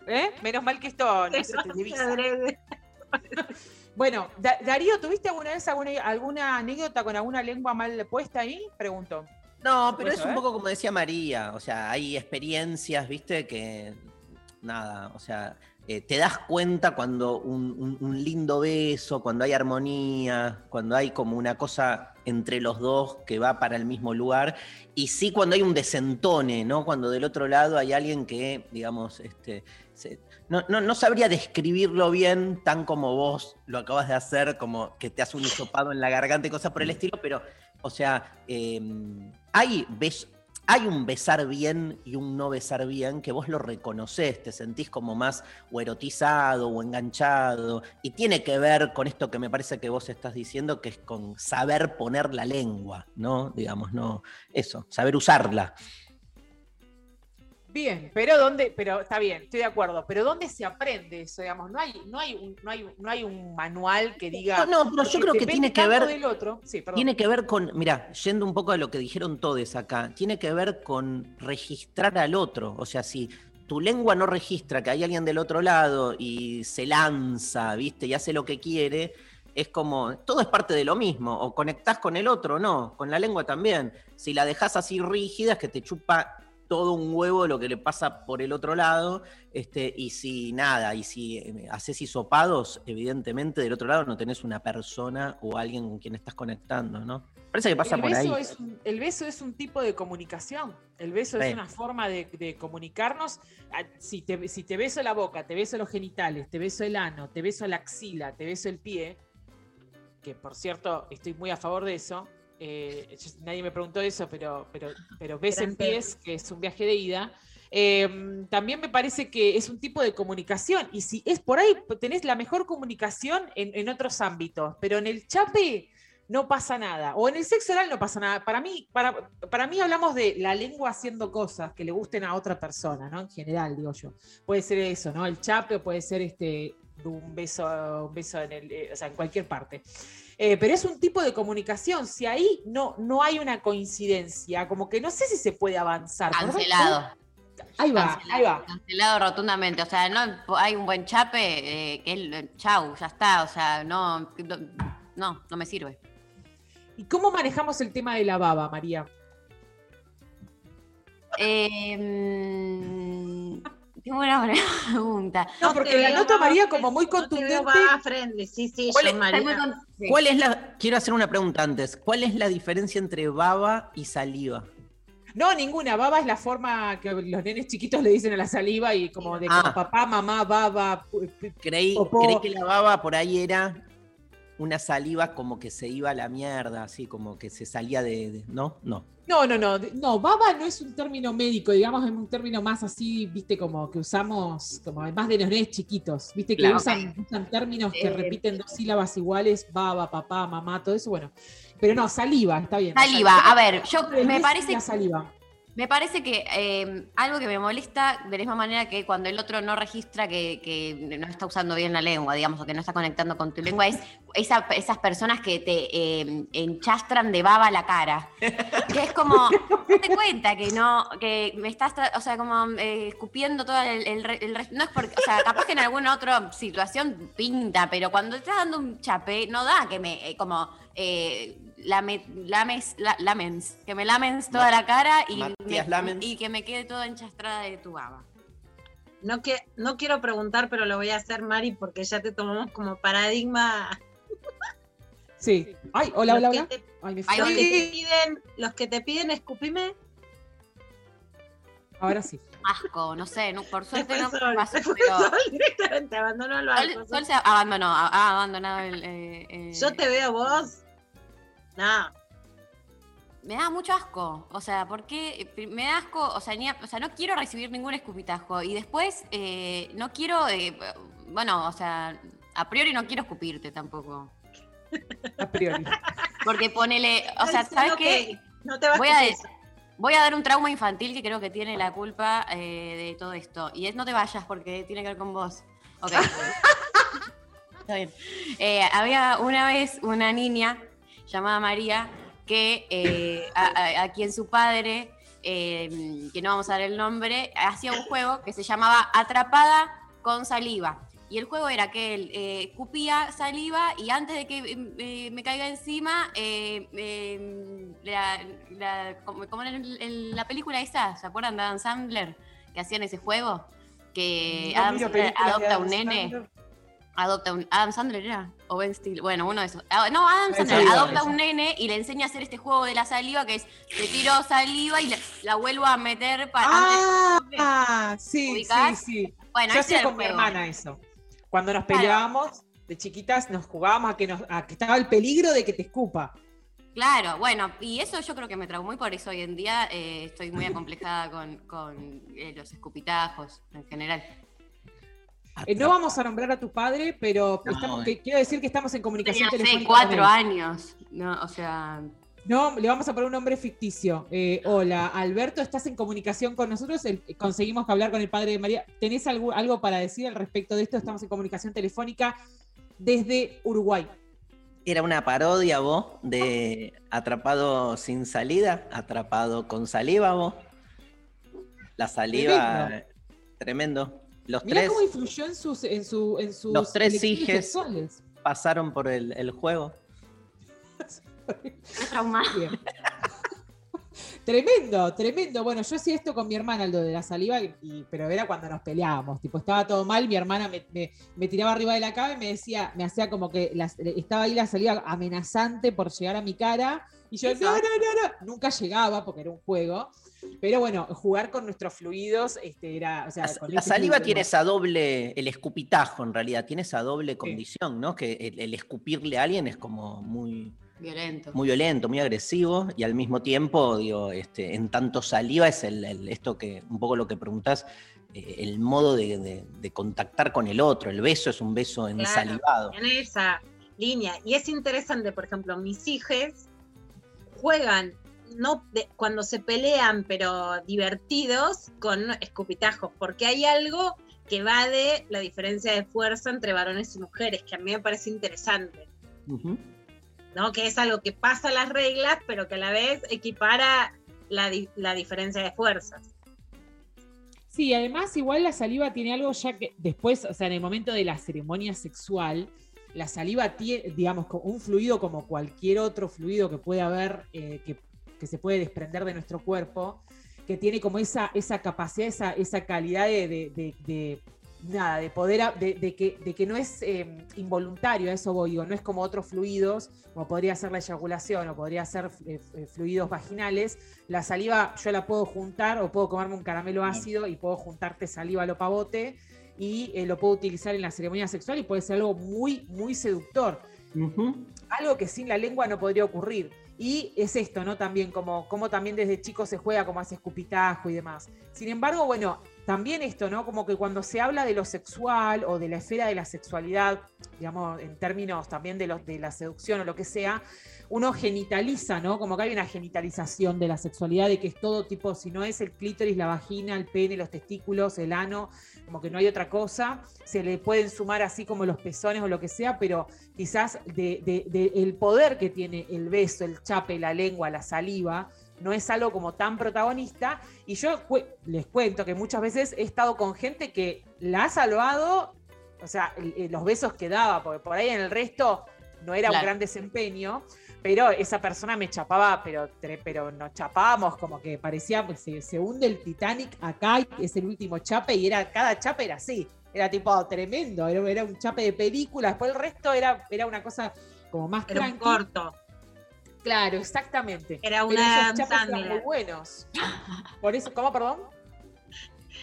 S21: ¿Eh? Menos mal que esto no se te divisa.
S2: Adrede.
S21: Bueno, Da- Darío, ¿tuviste alguna vez alguna, alguna anécdota con alguna lengua mal puesta ahí? Pregunto.
S1: No, pero
S21: ¿Puedo
S1: es un
S21: saber?
S1: poco como decía María, o sea, hay experiencias, viste, que nada, o sea, eh, te das cuenta cuando un, un- un lindo beso, cuando hay armonía, cuando hay como una cosa entre los dos que va para el mismo lugar, y sí cuando hay un desentone, ¿no? Cuando del otro lado hay alguien que, digamos, este, no, no, no sabría describirlo bien tan como vos lo acabas de hacer, como que te hace un hisopado en la garganta y cosas por el estilo, pero, o sea, eh, hay, bes- hay un besar bien y un no besar bien que vos lo reconoces, te sentís como más o erotizado o enganchado, y tiene que ver con esto que me parece que vos estás diciendo, que es con saber poner la lengua, ¿no? Digamos, no, eso, saber usarla.
S21: Bien, pero dónde, pero está bien, estoy de acuerdo, pero ¿dónde se aprende eso? Digamos, no hay, no hay, un, no hay, no hay un manual que diga.
S1: No, no, pero yo
S21: porque
S1: creo que tiene que ver-
S21: del otro. Sí.
S1: Tiene que ver con, mira, yendo un poco a lo que dijeron todos acá, tiene que ver con registrar al otro. O sea, si tu lengua no registra que hay alguien del otro lado y se lanza, ¿viste? Y hace lo que quiere, es como, todo es parte de lo mismo. O conectás con el otro, no, con la lengua también. Si la dejás así rígida, es que te chupa todo un huevo lo que le pasa por el otro lado, este, y si nada, y si eh, haces hisopados, evidentemente del otro lado no tenés una persona o alguien con quien estás conectando, ¿no? Parece que pasa
S21: el,
S1: por
S21: beso
S1: ahí.
S21: Es un, el beso es un tipo de comunicación. El beso
S1: Sí.
S21: es una forma de, de comunicarnos. Ah, Si te, si te beso la boca, te beso los genitales, te beso el ano, te beso la axila, te beso el pie, que por cierto estoy muy a favor de eso. Eh, yo- nadie me preguntó eso, pero, pero, pero
S2: Gran tema.
S21: pies, que es un viaje de ida. eh, también me parece que es un tipo de comunicación. Y si es por ahí, tenés la mejor comunicación en, en otros ámbitos. Pero en el chape no pasa nada. O en el sexo oral no pasa nada. Para mí, para, para mí hablamos de la lengua haciendo cosas que le gusten a otra persona, ¿no? En general, digo yo. Puede ser eso, ¿no? El chape o puede ser este un beso, un beso en el, eh, o sea, en cualquier parte. Eh, pero es un tipo de comunicación. Si ahí no, no hay una coincidencia, como que no sé si se puede avanzar.
S3: Cancelado.
S21: Ahí va, ahí va.
S3: Cancelado rotundamente. O sea, no hay un buen chape, eh, que el chau, ya está. O sea, no, no, no, no me sirve.
S21: ¿Y cómo manejamos el tema de la baba, María?
S3: Eh, mm, qué buena pregunta.
S21: No, porque la noto a María como muy contundente.
S2: sí, sí,
S1: ¿Cuál
S2: yo,
S1: es-. ¿Cuál es la, quiero hacer una pregunta antes, ¿cuál es la diferencia entre baba y saliva?
S21: No, ninguna. Baba es la forma que los nenes chiquitos le dicen a la saliva y como de como
S1: Ah.
S21: papá, mamá, baba.
S1: Creí,
S21: Popó.
S1: creí que la baba por ahí era una saliva como que se iba a la mierda, así como que se salía de, de- ¿no? No.
S21: No, no, no. No, baba no es un término médico, digamos, es un término más así, viste, como que usamos, como más de los nenes chiquitos, viste, que
S3: Claro.
S21: usan, usan términos que
S3: Eh,
S21: repiten dos sílabas iguales, baba, papá, mamá, todo eso, bueno. Pero no, saliva, está bien.
S3: Saliva, a ver, yo me parece
S21: La saliva.
S3: Me parece que eh, algo que me molesta de la misma manera que cuando el otro no registra que, no está usando bien la lengua, digamos, o que no está conectando con tu lengua, es esa- esas personas que te eh, enchastran de baba la cara. Que es como, date cuenta que no, que me estás, o sea, como eh, escupiendo todo el, el No es porque, o sea, capaz que en alguna otra situación pinta, pero cuando estás dando un chape, no da que me, eh, como, eh, lame- lames, la- lamens, que me lamens toda la cara y,
S1: Matías
S3: me-
S1: Lamens.
S3: y que me quede toda enchastrada de tu baba.
S2: No, que, no quiero preguntar, pero lo voy a hacer, Mari, porque ya te tomamos como paradigma.
S21: Sí. Ay, hola, hola,
S2: Los que
S21: hola.
S2: te-
S21: Ay, me
S2: Los que te piden, los que te piden escupime,
S21: Ahora sí.
S3: Asco, no sé, no- por suerte no
S2: Sol,
S3: pasó, pero...
S2: Sol directamente abandonó el barco.
S3: Sol, Sol se abandonó, ha ha abandonado el... eh, eh,
S2: Yo te veo vos. No,
S3: Me da mucho asco. O sea, ¿por qué? Eh, Me da asco, o sea, ni a- o sea no quiero recibir ningún escupitajo. Y después, eh, no quiero, eh, bueno, o sea, a priori no quiero escupirte tampoco.
S21: A priori.
S3: Porque ponele, o sea, ¿sabes qué?
S2: No te vas
S3: Voy
S2: a
S3: voy a dar un trauma infantil que creo que tiene la culpa eh, de todo esto. Y es no te vayas porque tiene que ver con vos. Ok. Está bien. Eh, había una vez una niña llamada María que eh, a, a- a quien su padre, eh, que no vamos a dar el nombre, hacía un juego que se llamaba Atrapada con saliva. Y el juego era que él eh, escupía saliva y antes de que eh, me caiga encima, eh, eh, la, la- como, como en, la película esa, ¿se acuerdan de Adam Sandler? Que hacían ese juego. Que
S21: No
S3: Adam Sandler adopta un nene.
S21: Sandler.
S3: Adopta un. Adam Sandler era. O Ben Stiller. Bueno, uno de esos. Ah, No, Adam Sandler adopta un nene y le enseña a hacer este juego de la saliva que es te tiro saliva y la, la vuelvo a meter para.
S21: Ah, sí, sí,
S3: ¿Ubicás?
S21: sí.
S3: Bueno,
S21: Yo hacía con mi hermana eso. Cuando nos
S3: Claro.
S21: peleábamos de chiquitas, nos jugábamos a que, nos, a que estaba el peligro de que te escupa.
S3: Claro, bueno, y eso yo creo que me traumó y por eso hoy en día eh, estoy muy acomplejada con, con, eh, los escupitajos en general.
S21: Eh, no vamos a nombrar a tu padre, pero
S3: No,
S21: estamos-
S3: eh.
S21: que- quiero decir que estamos en comunicación
S3: Tenía,
S21: telefónica. con
S3: cuatro años, no, o sea,
S21: No, le vamos a poner un nombre ficticio. Eh, hola, Alberto, ¿estás en comunicación con nosotros? El- conseguimos hablar con el padre de María. ¿Tenés algo, algo para decir al respecto de esto? Estamos en comunicación telefónica desde Uruguay.
S1: Era una parodia, vos, de Atrapado sin salida, Atrapado con saliva, vos. La saliva, tremendo. Los
S21: Mirá
S1: tres,
S21: cómo influyó en sus, en su, en sus
S1: los tres hijes
S21: sexuales.
S1: pasaron por el, el juego.
S21: Tremendo, tremendo. Bueno, yo hacía esto con mi hermana, lo de la saliva, y- pero era cuando nos peleábamos. Tipo, estaba todo mal, mi hermana me, me- me tiraba arriba de la cama y me decía, me hacía como que las- estaba ahí la saliva amenazante por llegar a mi cara. Y yo, no, no, no, no. Nunca llegaba porque era un juego. Pero bueno, jugar con nuestros fluidos este, era. O sea, con
S1: La
S21: ese
S1: saliva tiene esa doble, el escupitajo en realidad, tiene esa doble condición, ¿no? Que el, el escupirle a alguien es como muy,
S3: violento.
S1: muy violento, muy agresivo, y al mismo tiempo, digo, este, en tanto saliva es el, el- esto que, un poco lo que preguntás, eh, el modo de, de- de contactar con el otro. El beso es un beso ensalivado.
S2: en esa línea. Y es interesante, por ejemplo, mis hijos juegan no de- cuando se pelean, pero divertidos con escupitajos, porque hay algo que va de la diferencia de fuerza entre varones y mujeres, que a mí me parece interesante, ¿no? Que es algo que pasa las reglas, pero que a la vez equipara la, di- la diferencia de fuerzas.
S21: Sí, además igual la saliva tiene algo ya que después, o sea, en el momento de la ceremonia sexual, la saliva tiene, digamos, un fluido como cualquier otro fluido que puede haber, eh, que, que se puede desprender de nuestro cuerpo, que tiene como esa, esa capacidad, esa, esa calidad de, de- de- de- nada, de poder, de, de que, de que no es eh, involuntario, eso voy, digo, no es como otros fluidos, como podría ser la eyaculación o podría ser eh, eh, fluidos vaginales, la saliva yo la puedo juntar o puedo comerme un caramelo ácido y puedo juntarte saliva a lo pavote y eh, lo puedo utilizar en la ceremonia sexual y puede ser algo muy, muy seductor. Algo que sin la lengua no podría ocurrir. Y es esto, ¿no? También como, como también desde chico se juega como hace escupitajo y demás. Sin embargo, bueno, también esto, ¿no? Como que cuando se habla de lo sexual o de la esfera de la sexualidad, digamos, en términos también de, los de la seducción o lo que sea, uno genitaliza, ¿no? Como que hay una genitalización de la sexualidad, de que es todo tipo, si no es el clítoris, la vagina, el pene, los testículos, el ano, como que no hay otra cosa. Se le pueden sumar así como los pezones o lo que sea, pero quizás de, de- de el poder que tiene el beso, el chape, la lengua, la saliva, no es algo como tan protagonista. Y yo cu- les cuento que muchas veces he estado con gente que la ha salvado, o sea, el- los besos que daba, porque por ahí en el resto no era un gran desempeño, pero esa persona me chapaba, pero, pero nos chapábamos como que parecía, pues, se, se hunde el Titanic acá, es el último chape, y era, cada chape era así, era tipo tremendo, era, era un chape de película, después el resto era, era una cosa como más
S2: Era un corto.
S21: Claro, exactamente.
S2: Era
S21: Pero
S2: una
S21: esos eran muy buenos. Por eso, ¿cómo, perdón?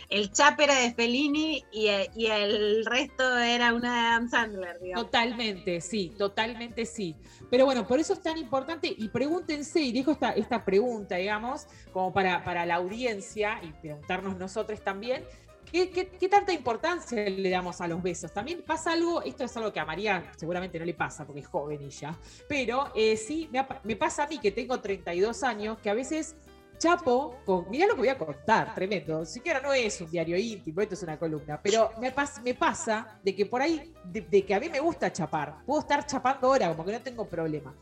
S2: El chap era de Fellini y, y el resto era una Adam Sandler, digamos.
S21: Totalmente, sí, totalmente sí. Pero bueno, por eso es tan importante y pregúntense, y dejo esta, esta pregunta, digamos, como para, para la audiencia y preguntarnos nosotros también, ¿qué, tanta importancia le damos a los besos? También pasa algo, esto es algo que a María seguramente no le pasa porque es joven ya, pero eh, sí, me pasa a mí que tengo 32 años, que a veces chapo, con, mirá lo que voy a contar, tremendo, siquiera no es un diario íntimo, esto es una columna, pero me, pas- me pasa de que por ahí, de, de que a mí me gusta chapar, puedo estar chapando ahora, como que no tengo problema.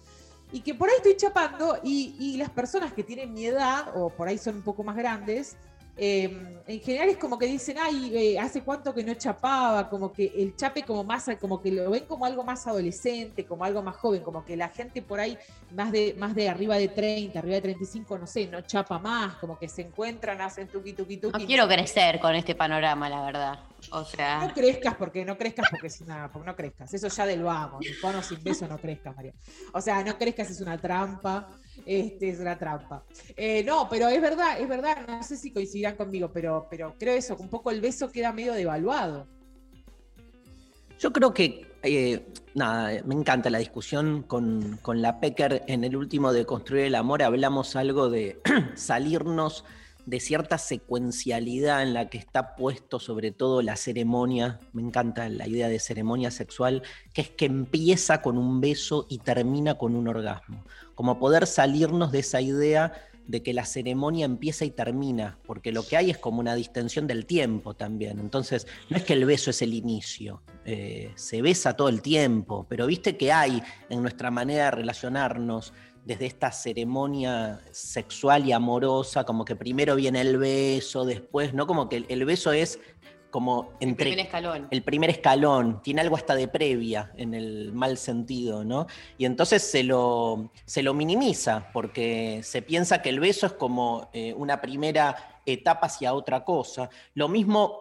S21: Y que por ahí estoy chapando y, y las personas que tienen mi edad, o por ahí son un poco más grandes, eh, en general es como que dicen, ay, eh, hace cuánto que no chapaba, como que el chape como más, como que lo ven como algo más adolescente, como algo más joven, como que la gente por ahí más de, más de arriba de 30, arriba de 35, no sé, no chapa más, como que se encuentran, hacen tuqui tuqui tuqui.
S3: No quiero crecer con este panorama, la verdad. O sea.
S21: No crezcas porque no crezcas porque es una. Porque no crezcas. Eso ya del vamos. Con o sin beso no crezcas, María. O sea, no crezcas es una trampa. Este es una trampa. Eh, no, pero es verdad, es verdad. No sé si coincidirán conmigo, pero, pero creo eso, un poco el beso queda medio devaluado.
S1: Yo creo que, eh, nada, me encanta la discusión con, con la Pecker en el último de Construir el Amor. Hablamos algo de salirnos de cierta secuencialidad en la que está puesto sobre todo la ceremonia. Me encanta la idea de ceremonia sexual, que es que empieza con un beso y termina con un orgasmo. Como poder salirnos de esa idea de que la ceremonia empieza y termina, porque lo que hay es como una distensión del tiempo también. Entonces, no es que el beso es el inicio, eh, se besa todo el tiempo, pero viste que hay en nuestra manera de relacionarnos desde esta ceremonia sexual y amorosa, como que primero viene el beso, después, ¿no? Como que el, el beso es como entre
S3: primer escalón.
S1: el primer escalón, tiene algo hasta de previa en el mal sentido, ¿no? Y entonces se lo, se lo minimiza, porque se piensa que el beso es como eh, una primera etapa hacia otra cosa. Lo mismo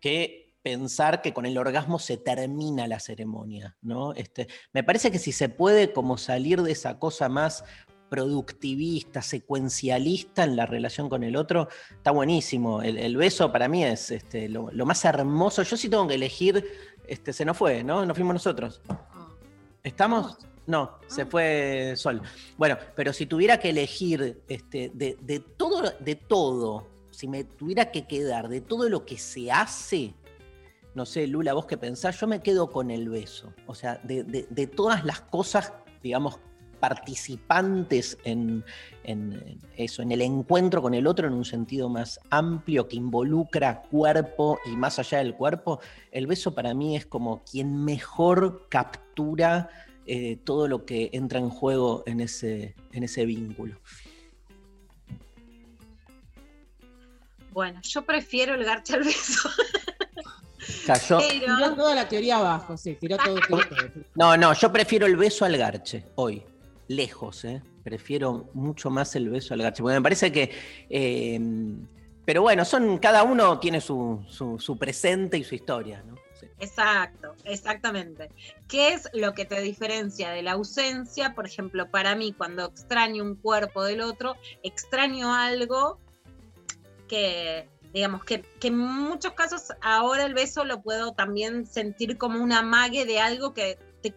S1: que pensar que con el orgasmo se termina la ceremonia, ¿no? Este, me parece que si se puede como salir de esa cosa más productivista, secuencialista en la relación con el otro, está buenísimo. El, el beso para mí es este, lo, lo más hermoso. Yo sí tengo que elegir, este, se nos fue, ¿no? Nos fuimos nosotros. ¿Estamos? No, se fue Sol. Bueno, pero si tuviera que elegir este, de, de todo, de todo, si me tuviera que quedar de todo lo que se hace, no sé, Lula, vos qué pensás, yo me quedo con el beso. O sea, de, de- de todas las cosas, digamos, participantes en, eso, en el encuentro con el otro en un sentido más amplio que involucra cuerpo y más allá del cuerpo, el beso para mí es como quien mejor captura eh, todo lo que entra en juego en ese, en ese vínculo.
S2: Bueno, yo prefiero el garche al beso.
S1: Cayó.
S21: Tiró toda la teoría abajo, sí, tiró todo. tiró todo.
S1: No, no, yo prefiero el beso al garche hoy. Lejos, ¿eh? Prefiero mucho más el beso al garche. Porque me parece que. eh, pero bueno, son, cada uno tiene su, presente y su historia, ¿no?
S2: Exacto, exactamente. ¿Qué es lo que te diferencia de la ausencia? Por ejemplo, para mí, cuando extraño un cuerpo del otro, extraño algo que, digamos, que, en muchos casos ahora el beso lo puedo también sentir como un amague de algo que te,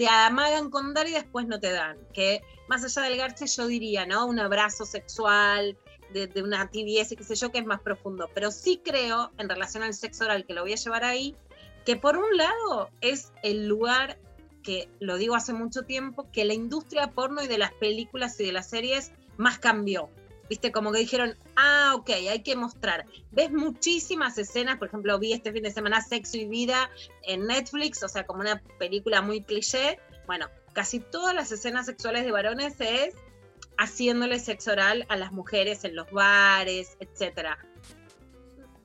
S2: te amagan con dar y después no te dan. Que más allá del garche yo diría, ¿no? Un abrazo sexual, de, de una tibieza, qué sé yo, que es más profundo. Pero sí creo, en relación al sexo oral, que lo voy a llevar ahí, que por un lado es el lugar que, lo digo hace mucho tiempo, que la industria porno y de las películas y de las series más cambió. Viste, como que dijeron, ah, ok, hay que mostrar. Ves muchísimas escenas, por ejemplo, vi este fin de semana Sexo y Vida en Netflix, o sea, como una película muy cliché. Bueno, casi todas las escenas sexuales de varones es haciéndole sexo oral a las mujeres en los bares, etcétera.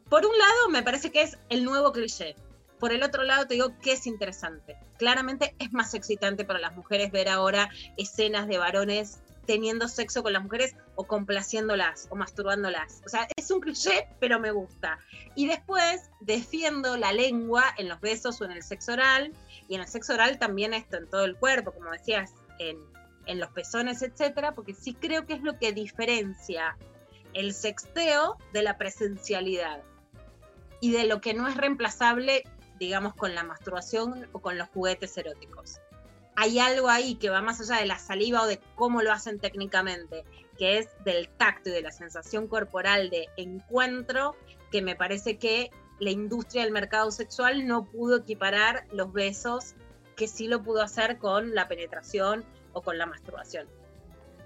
S2: Por un lado, me parece que es el nuevo cliché. Por el otro lado, te digo que es interesante. Claramente es más excitante para las mujeres ver ahora escenas de varones teniendo sexo con las mujeres o complaciéndolas o masturbándolas. O sea, es un cliché, pero me gusta. Y después defiendo la lengua en los besos o en el sexo oral. Y en el sexo oral también esto en todo el cuerpo, como decías, en, en los pezones, etcétera, porque sí creo que es lo que diferencia el sexteo de la presencialidad y de lo que no es reemplazable, digamos, con la masturbación o con los juguetes eróticos. Hay algo ahí que va más allá de la saliva o de cómo lo hacen técnicamente, que es del tacto y de la sensación corporal de encuentro, que me parece que la industria del mercado sexual no pudo equiparar los besos que sí lo pudo hacer con la penetración o con la masturbación.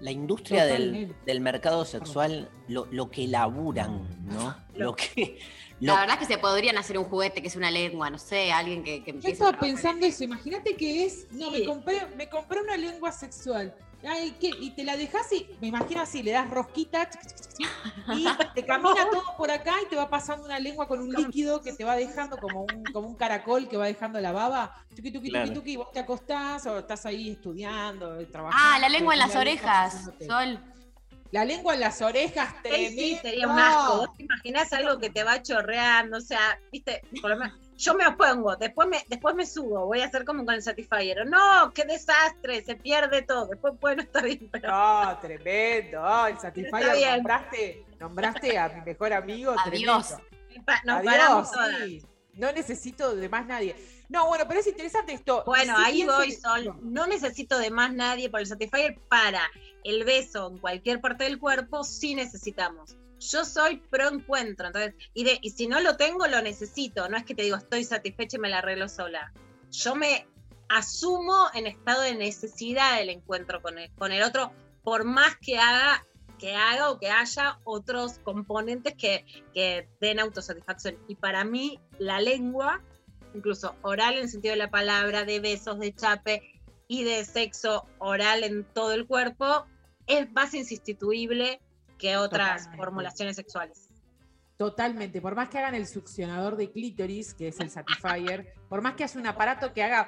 S1: La industria del, del mercado sexual, lo, lo que laburan, ¿no? Lo que. lo-
S3: La verdad es que se podrían hacer un juguete que es una lengua, no sé, alguien que, que
S21: Yo estaba pensando eso, imagínate que es, no, me compré, me compré una lengua sexual. Ay, ¿qué? Y te la dejas y me imagino así, le das rosquita y te camina todo por acá y te va pasando una lengua con un líquido que te va dejando como un, como un caracol que va dejando la baba.
S1: Claro.
S21: tuqui, tuqui, y vos te acostás o estás ahí estudiando, trabajando.
S3: Ah, la lengua en las orejas. Sol.
S21: La lengua en las orejas,
S2: Sí,
S21: tremendo.
S2: sí, sería un asco. ¿Vos te imaginás algo que te va chorreando? O sea, viste, por lo menos, yo me opongo, después me, después me subo, voy a hacer como con el Satisfyer. No, qué desastre, se pierde todo. Después puede no estar bien, pero.
S21: No, tremendo. Oh, el
S2: Está
S21: Satisfyer nombraste, nombraste a mi mejor amigo.
S3: Adiós.
S21: tremendo.
S2: Nos
S21: Adiós,
S2: paramos todas.
S21: sí. No necesito de más nadie. No, bueno, pero es interesante esto.
S2: Bueno, ahí voy,
S21: que-
S2: Sol. No necesito de más nadie por el Satisfyer para el beso en cualquier parte del cuerpo, sí necesitamos. Yo soy pro encuentro, entonces, y, si no lo tengo, lo necesito. No es que te digo, estoy satisfecha y me la arreglo sola. Yo me asumo en estado de necesidad del encuentro con el, con el otro, por más que haga que haga o que haya otros componentes que, que den autosatisfacción. Y para mí, la lengua incluso oral en el sentido de la palabra, de besos, de chape y de sexo oral en todo el cuerpo, es más insustituible que otras
S21: Totalmente.
S2: formulaciones sexuales.
S21: Totalmente, por más que hagan el succionador de clítoris, que es el Satisfyer, por más que haya un aparato que haga,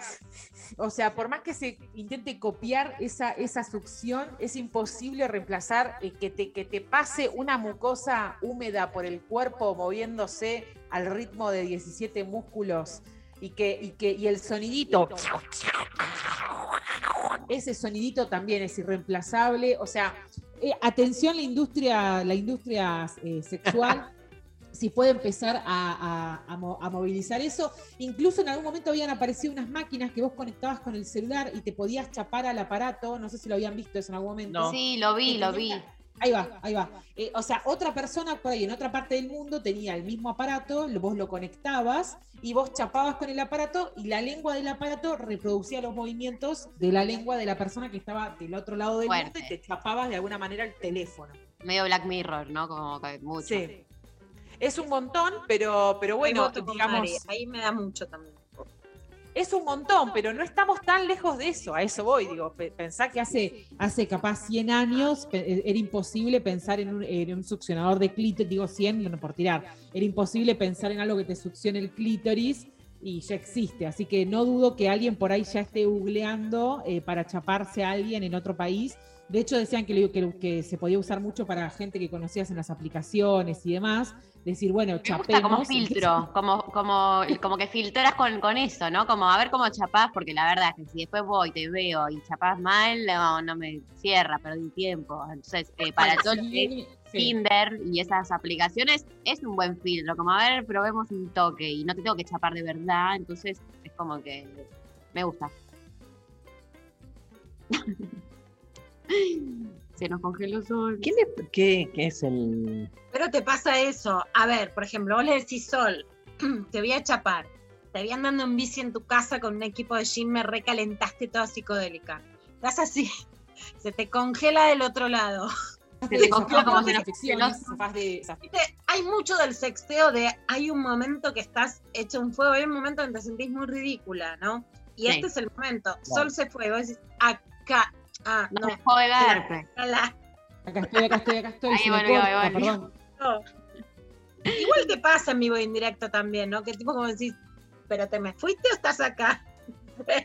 S21: o sea, por más que se intente copiar esa, esa succión, es imposible reemplazar eh, que, te, que te pase una mucosa húmeda por el cuerpo moviéndose al ritmo de 17 músculos y, que, y, que, y el sonidito. Ese sonidito también es irreemplazable. O sea, eh, atención la industria, la industria eh, sexual. si puede empezar a, a- a mo- a movilizar eso. Incluso en algún momento habían aparecido unas máquinas que vos conectabas con el celular y te podías chapar al aparato. No sé si lo habían visto eso en algún momento.
S3: Sí, lo vi, lo vi.
S21: Ahí va, ahí va. Eh, o sea, otra persona por ahí en otra parte del mundo tenía el mismo aparato, vos lo conectabas y vos chapabas con el aparato y la lengua del aparato reproducía los movimientos de la lengua de la persona que estaba del otro lado del mundo y te chapabas de alguna manera el teléfono.
S3: Medio Black Mirror, ¿no? Como que mucho.
S21: Sí. Es un montón, pero, pero bueno, digamos,
S2: ahí me da mucho también.
S21: Es un montón, pero no estamos tan lejos de eso, a eso voy, digo, pe- pensá que hace, hace capaz 100 años eh, era imposible pensar en un, en un succionador de clítoris, digo 100, no por tirar, era imposible pensar en algo que te succione el clítoris y ya existe, así que no dudo que alguien por ahí ya esté googleando eh, para chaparse a alguien en otro país. De hecho decían que, que, que se podía usar mucho para gente que conocías en las aplicaciones y demás, decir, bueno,
S3: Me gusta como filtro, como, como, como que filtras con, con eso, ¿no? Como a ver cómo chapás, porque la verdad es que si después voy, te veo y chapás mal, no, no me cierra, perdí tiempo. Entonces, eh, para todo es
S21: Sí.
S3: Tinder y esas aplicaciones, es un buen filtro. Como a ver, probemos un toque y no te tengo que chapar de verdad, entonces es como que me gusta. Se nos congeló el sol.
S1: ¿Quién es, qué, qué es el...?
S2: Pero te pasa eso. A ver, por ejemplo, vos le decís Sol, te voy a chapar. Te voy andando en bici en tu casa con un equipo de gym, me recalentaste toda psicodélica. Estás así, se te congela del otro lado.
S21: Se te congela como de-
S2: Viste, Hay mucho del sexteo de hay un momento que estás hecho un fuego, hay un momento donde te sentís muy ridícula, ¿no? Y
S3: Sí.
S2: este es el momento.
S3: Claro.
S2: Sol se fue, vos decís, acá, ah,
S3: No
S2: no.
S3: dejó de
S2: la-
S21: Acá estoy, acá estoy, acá estoy.
S3: Ahí volvió, ahí volvió.
S2: No. Igual te pasa en vivo e indirecto también, ¿no? Que tipo como decís, pero te me fuiste o estás acá.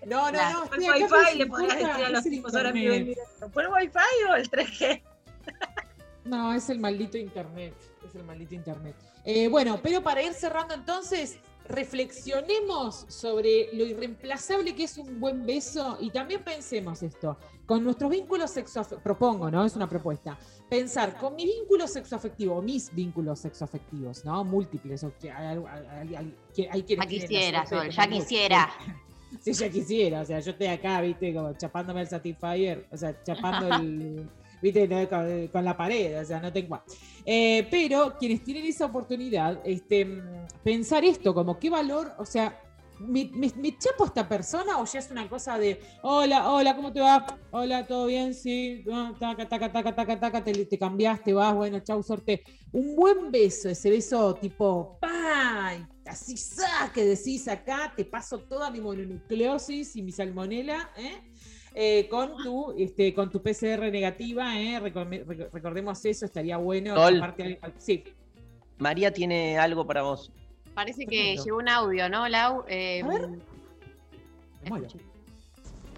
S21: No, no, no,
S2: Fue
S21: estoy
S2: el
S21: acá,
S2: wifi le podrías decir a los
S21: es el
S2: tipos ahora en vivo e
S21: internet.
S2: indirecto. ¿Fue el wifi o el 3G?
S21: No, es el maldito internet. Es el maldito internet. Eh, bueno, pero para ir cerrando entonces, reflexionemos sobre lo irreemplazable que es un buen beso y también pensemos esto. Con nuestros vínculos sexoafectivos, propongo, ¿no? Es una propuesta. Pensar con mi vínculo sexoafectivo, mis vínculos sexoafectivos, ¿no? Múltiples. o que hay, hay- hay- hay- hay quienes
S3: Ya quisiera, Sol, ya quisiera.
S21: Sí, ya quisiera, o sea, yo estoy acá, viste, como chapándome el Satisfyer, o sea, chapando el, viste, con, con la pared, o sea, no tengo. Eh, pero quienes tienen esa oportunidad, este, pensar esto, como qué valor, o sea, ¿me, me, me chapo a esta persona o ya es una cosa de, hola, hola, ¿cómo te va? Hola, ¿todo bien? Sí, taca, taca, taca, taca, taca, te, te cambiaste, vas, bueno, chau, suerte. Un buen beso, ese beso tipo, ¡pay! Así, ¡sa! que decís acá, te paso toda mi mononucleosis y mi salmonela, ¿eh? Eh, con tu este, con tu PCR negativa, ¿eh? Recordemos eso, estaría bueno.
S1: Sol.
S21: aparte- sí,
S1: María tiene algo para vos.
S3: Parece que
S21: Perfecto.
S3: llegó un audio, ¿no, Lau? Eh,
S21: me muero.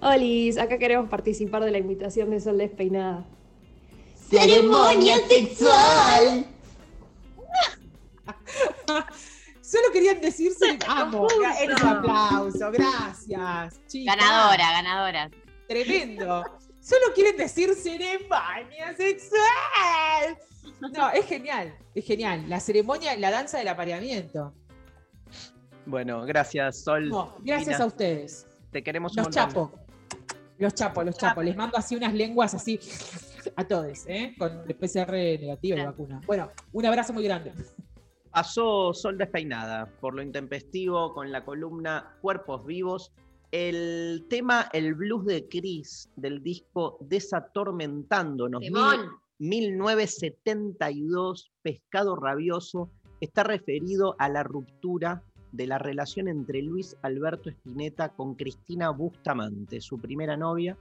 S22: Olis, acá queremos participar de la invitación de Sol Despeinada.
S2: Ceremonia sexual.
S21: Solo querían decir cere- amo. Gra- Ese aplauso, gracias. chicas.
S3: Ganadora, ganadora.
S21: Tremendo. Solo quieren decir ceremonia sexual. No, es genial, es genial. La ceremonia, la danza del apareamiento.
S1: Bueno, gracias, Sol.
S21: No, gracias a ustedes.
S1: Te queremos un
S21: Los
S1: montón.
S21: chapos. Los chapos, los chapos. Les mando así unas lenguas así a todos, ¿eh? Con el PCR negativo y vacuna. Bueno, un abrazo muy grande.
S1: Pasó Sol despeinada por lo intempestivo con la columna Cuerpos Vivos. El tema El blues de Chris del disco Desatormentándonos mil-
S3: Temón.
S1: 1972, Pescado Rabioso, está referido a la ruptura de la relación entre Luis Alberto Spinetta con Cristina Bustamante, su primera novia,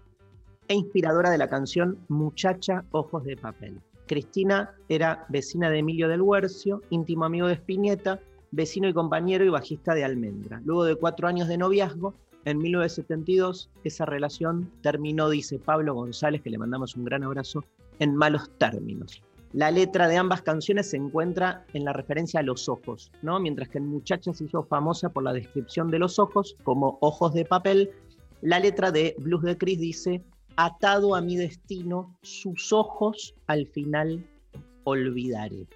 S1: e inspiradora de la canción Muchacha Ojos de Papel. Cristina era vecina de Emilio del Huercio, íntimo amigo de Spinetta, vecino y compañero y bajista de Almendra. Luego de cuatro años de noviazgo, en 1972, esa relación terminó, dice Pablo González, que le mandamos un gran abrazo, en malos términos. La letra de ambas canciones se encuentra en la referencia a los ojos, ¿no? Mientras que en Muchacha se hizo famosa por la descripción de los ojos como ojos de papel, la letra de Blues de Chris dice, atado a mi destino, sus ojos al final olvidaré.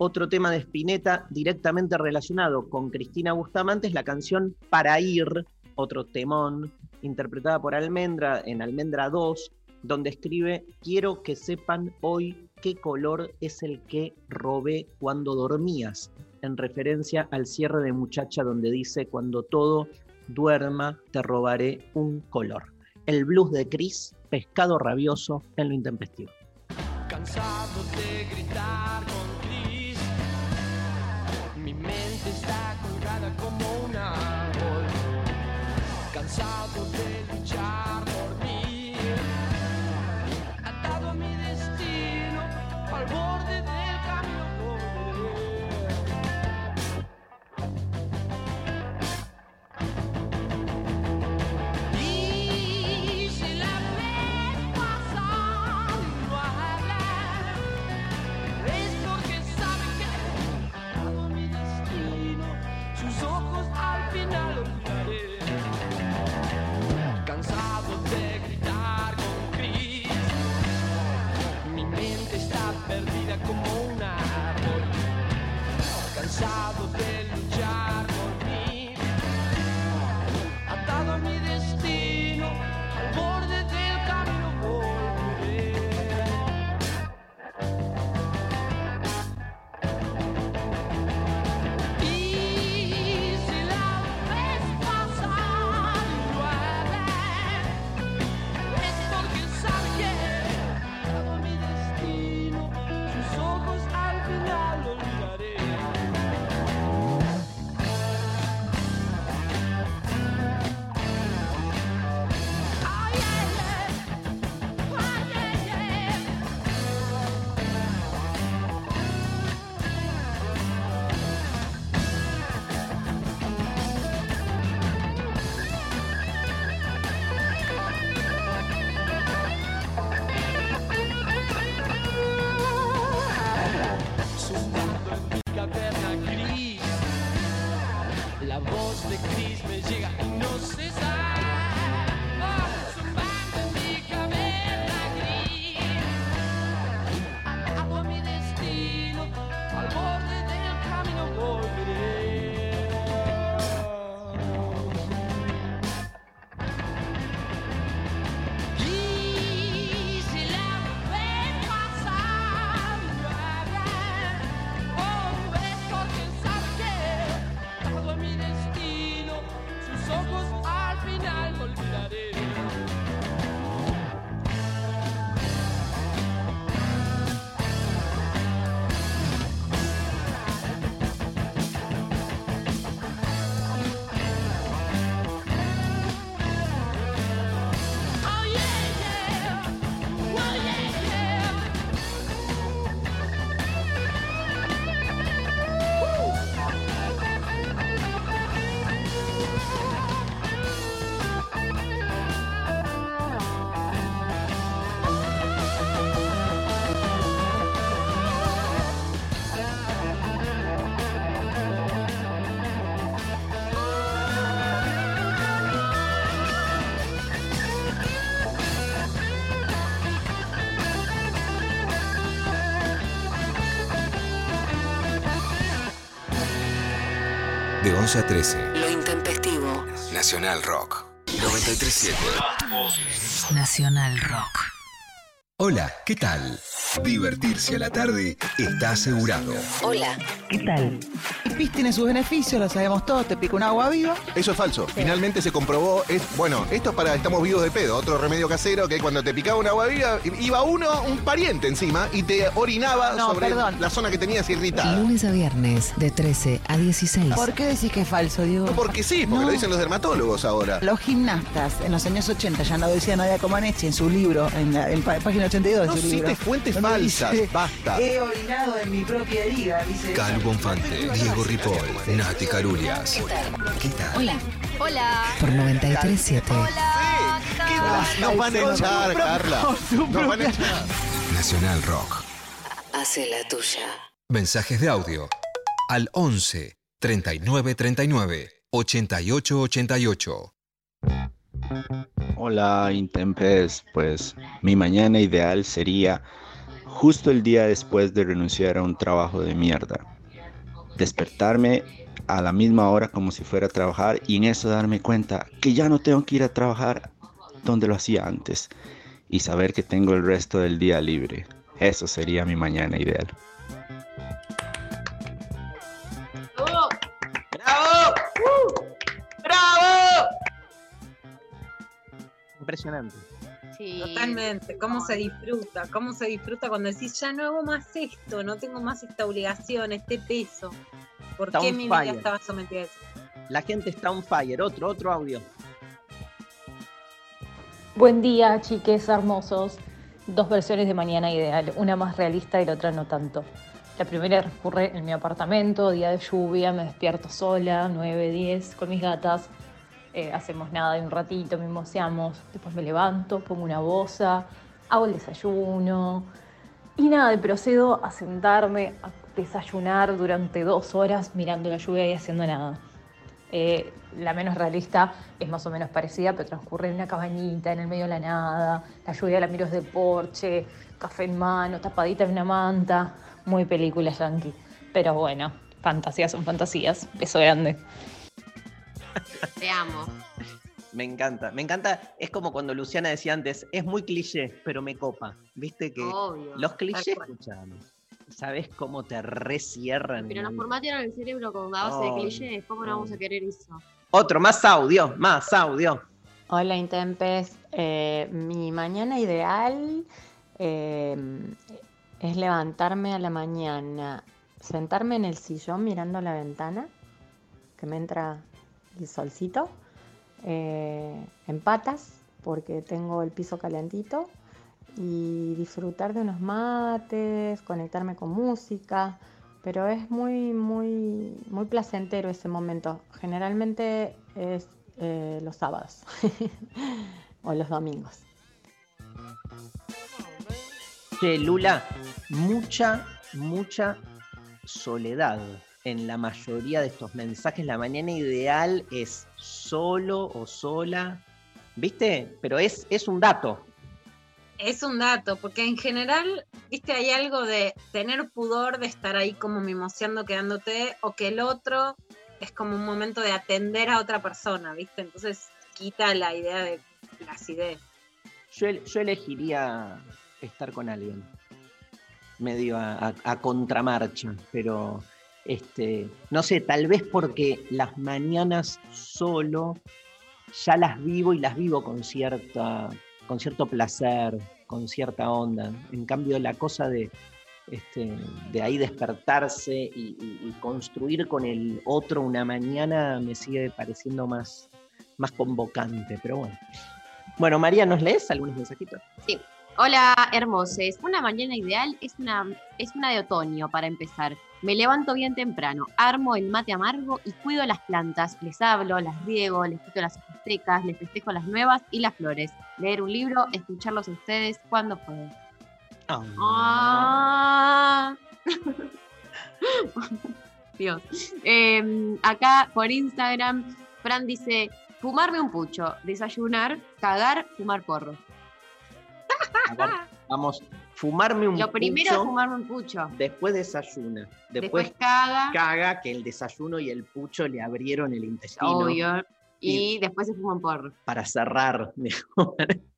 S1: Otro tema de Spinetta directamente relacionado con Cristina Bustamante es la canción Para ir, otro temón, interpretada por Almendra en Almendra 2, donde escribe, quiero que sepan hoy qué color es el que robé cuando dormías, en referencia al cierre de Muchacha donde dice, cuando todo duerma, te robaré un color. El blues de Chris, pescado rabioso en lo intempestivo.
S23: Cansado de gritar
S8: 11 a 13.
S10: Lo intempestivo.
S8: Nacional Rock. 937.
S10: Nacional Rock.
S8: Hola, ¿qué tal? Divertirse a la tarde está asegurado.
S10: Hola.
S24: ¿Qué tal? El pis tiene sus beneficios, lo sabemos todos, te pica un agua viva.
S25: Eso es falso. Finalmente se comprobó. Es, bueno, esto es para estamos vivos de pedo. Otro remedio casero que cuando te picaba una agua viva, iba uno, un pariente encima, y te orinaba
S24: No,
S25: sobre
S24: perdón.
S25: la zona que tenías irritada.
S10: Lunes a viernes, de 13 a 16.
S24: ¿Por qué decís que es falso, Diego?
S25: Porque sí, porque lo dicen los dermatólogos ahora.
S24: Los gimnastas en los años 80 ya lo decía Nadia Comaneci en su libro, en la en página 82 de
S25: No
S24: su libro.
S25: cites fuentes falsas,
S24: dice,
S25: basta.
S24: He orinado en mi propia herida, dice.
S8: Calu Bonfante, Diego Ripoll, Nati Carulias. ¿Qué tal?
S10: Hola.
S3: Hola.
S10: Por 937.
S25: Nos van a echar, Carla. Nos van a echar.
S8: Nacional Rock.
S10: Hace la tuya.
S8: Mensajes de audio al 11 39 39 88 88.
S26: Hola Intempes, pues mi mañana ideal sería justo el día después de renunciar a un trabajo de mierda. Despertarme a la misma hora como si fuera a trabajar y en eso darme cuenta que ya no tengo que ir a trabajar donde lo hacía antes y saber que tengo el resto del día libre. Eso sería mi mañana ideal.
S21: ¡Bravo! ¡Uh! ¡Bravo!
S1: Impresionante.
S2: Totalmente, cómo se disfruta, cómo se disfruta cuando decís, ya no hago más esto, no tengo más esta obligación, este peso. ¿Por
S1: Está
S2: qué mi vida estaba sometida a eso?
S1: La gente está on fire. Otro, otro audio.
S27: Buen día, chiques hermosos. Dos versiones de Mañana Ideal, una más realista y la otra no tanto. La primera recurre en mi apartamento, día de lluvia, me despierto sola, 9, 10, con mis gatas. Eh, hacemos nada de un ratito, mimoseamos, después me levanto, pongo una boza, hago el desayuno y nada, procedo a sentarme a desayunar durante dos horas mirando la lluvia y haciendo nada. Eh, la menos realista es más o menos parecida, pero transcurre en una cabañita, en el medio de la nada. La lluvia la miro desde el porche, café en mano, tapadita en una manta. Muy película yankee. Pero bueno, fantasías son fantasías. Beso grande.
S3: Te amo.
S1: Me encanta, me encanta. Es como cuando Luciana decía antes, es muy cliché, pero me copa. Viste que
S3: Obvio,
S1: los clichés,
S3: cual.
S1: escuchame, ¿sabes cómo te recierran?
S3: Pero nos formatearon el cerebro con la base de clichés. ¿Cómo no vamos a querer eso?
S1: Otro, más audio, más audio.
S28: Hola Intempes, Eh, mi mañana ideal eh, es levantarme a la mañana, sentarme en el sillón mirando la ventana, que me entra el solcito, eh, en patas, porque tengo el piso calentito, y disfrutar de unos mates, conectarme con música, pero es muy, muy, muy placentero ese momento. Generalmente es eh, los sábados o los domingos.
S1: Che, Lula, mucha, mucha soledad en la mayoría de estos mensajes. La mañana ideal es solo o sola, ¿viste? Pero es, es un dato.
S2: Es un dato, porque en general, viste, hay algo de tener pudor de estar ahí como mimoseando, quedándote, o que el otro es como un momento de atender a otra persona, viste. Entonces quita la idea de las ideas.
S1: Yo, yo elegiría estar con alguien, medio a, a- a contramarcha, pero este, no sé, tal vez porque las mañanas solo ya las vivo y las vivo con cierta, con cierto placer, con cierta onda. En cambio, la cosa de, este, de ahí despertarse y, construir con el otro una mañana me sigue pareciendo más, más convocante, pero bueno. Bueno, María, ¿nos lees algunos mensajitos?
S3: Sí. Hola, hermoses. Una mañana ideal es una, es una de otoño para empezar. Me levanto bien temprano, armo el mate amargo y cuido las plantas. Les hablo, las riego, les quito las hojas les festejo las nuevas y las flores. Leer un libro, escucharlos a ustedes cuando puedo. Ah. Dios. Eh, acá por Instagram, Fran dice: fumarme un pucho, desayunar, cagar, fumar porro.
S1: Vamos, fumarme un
S3: Lo primero
S1: pucho,
S3: es fumarme un pucho.
S1: después desayuna.
S3: Después,
S1: Después,
S3: caga,
S1: caga que el desayuno y el pucho le abrieron el intestino
S3: obvio. Y, después se fuma un porro.
S1: para cerrar.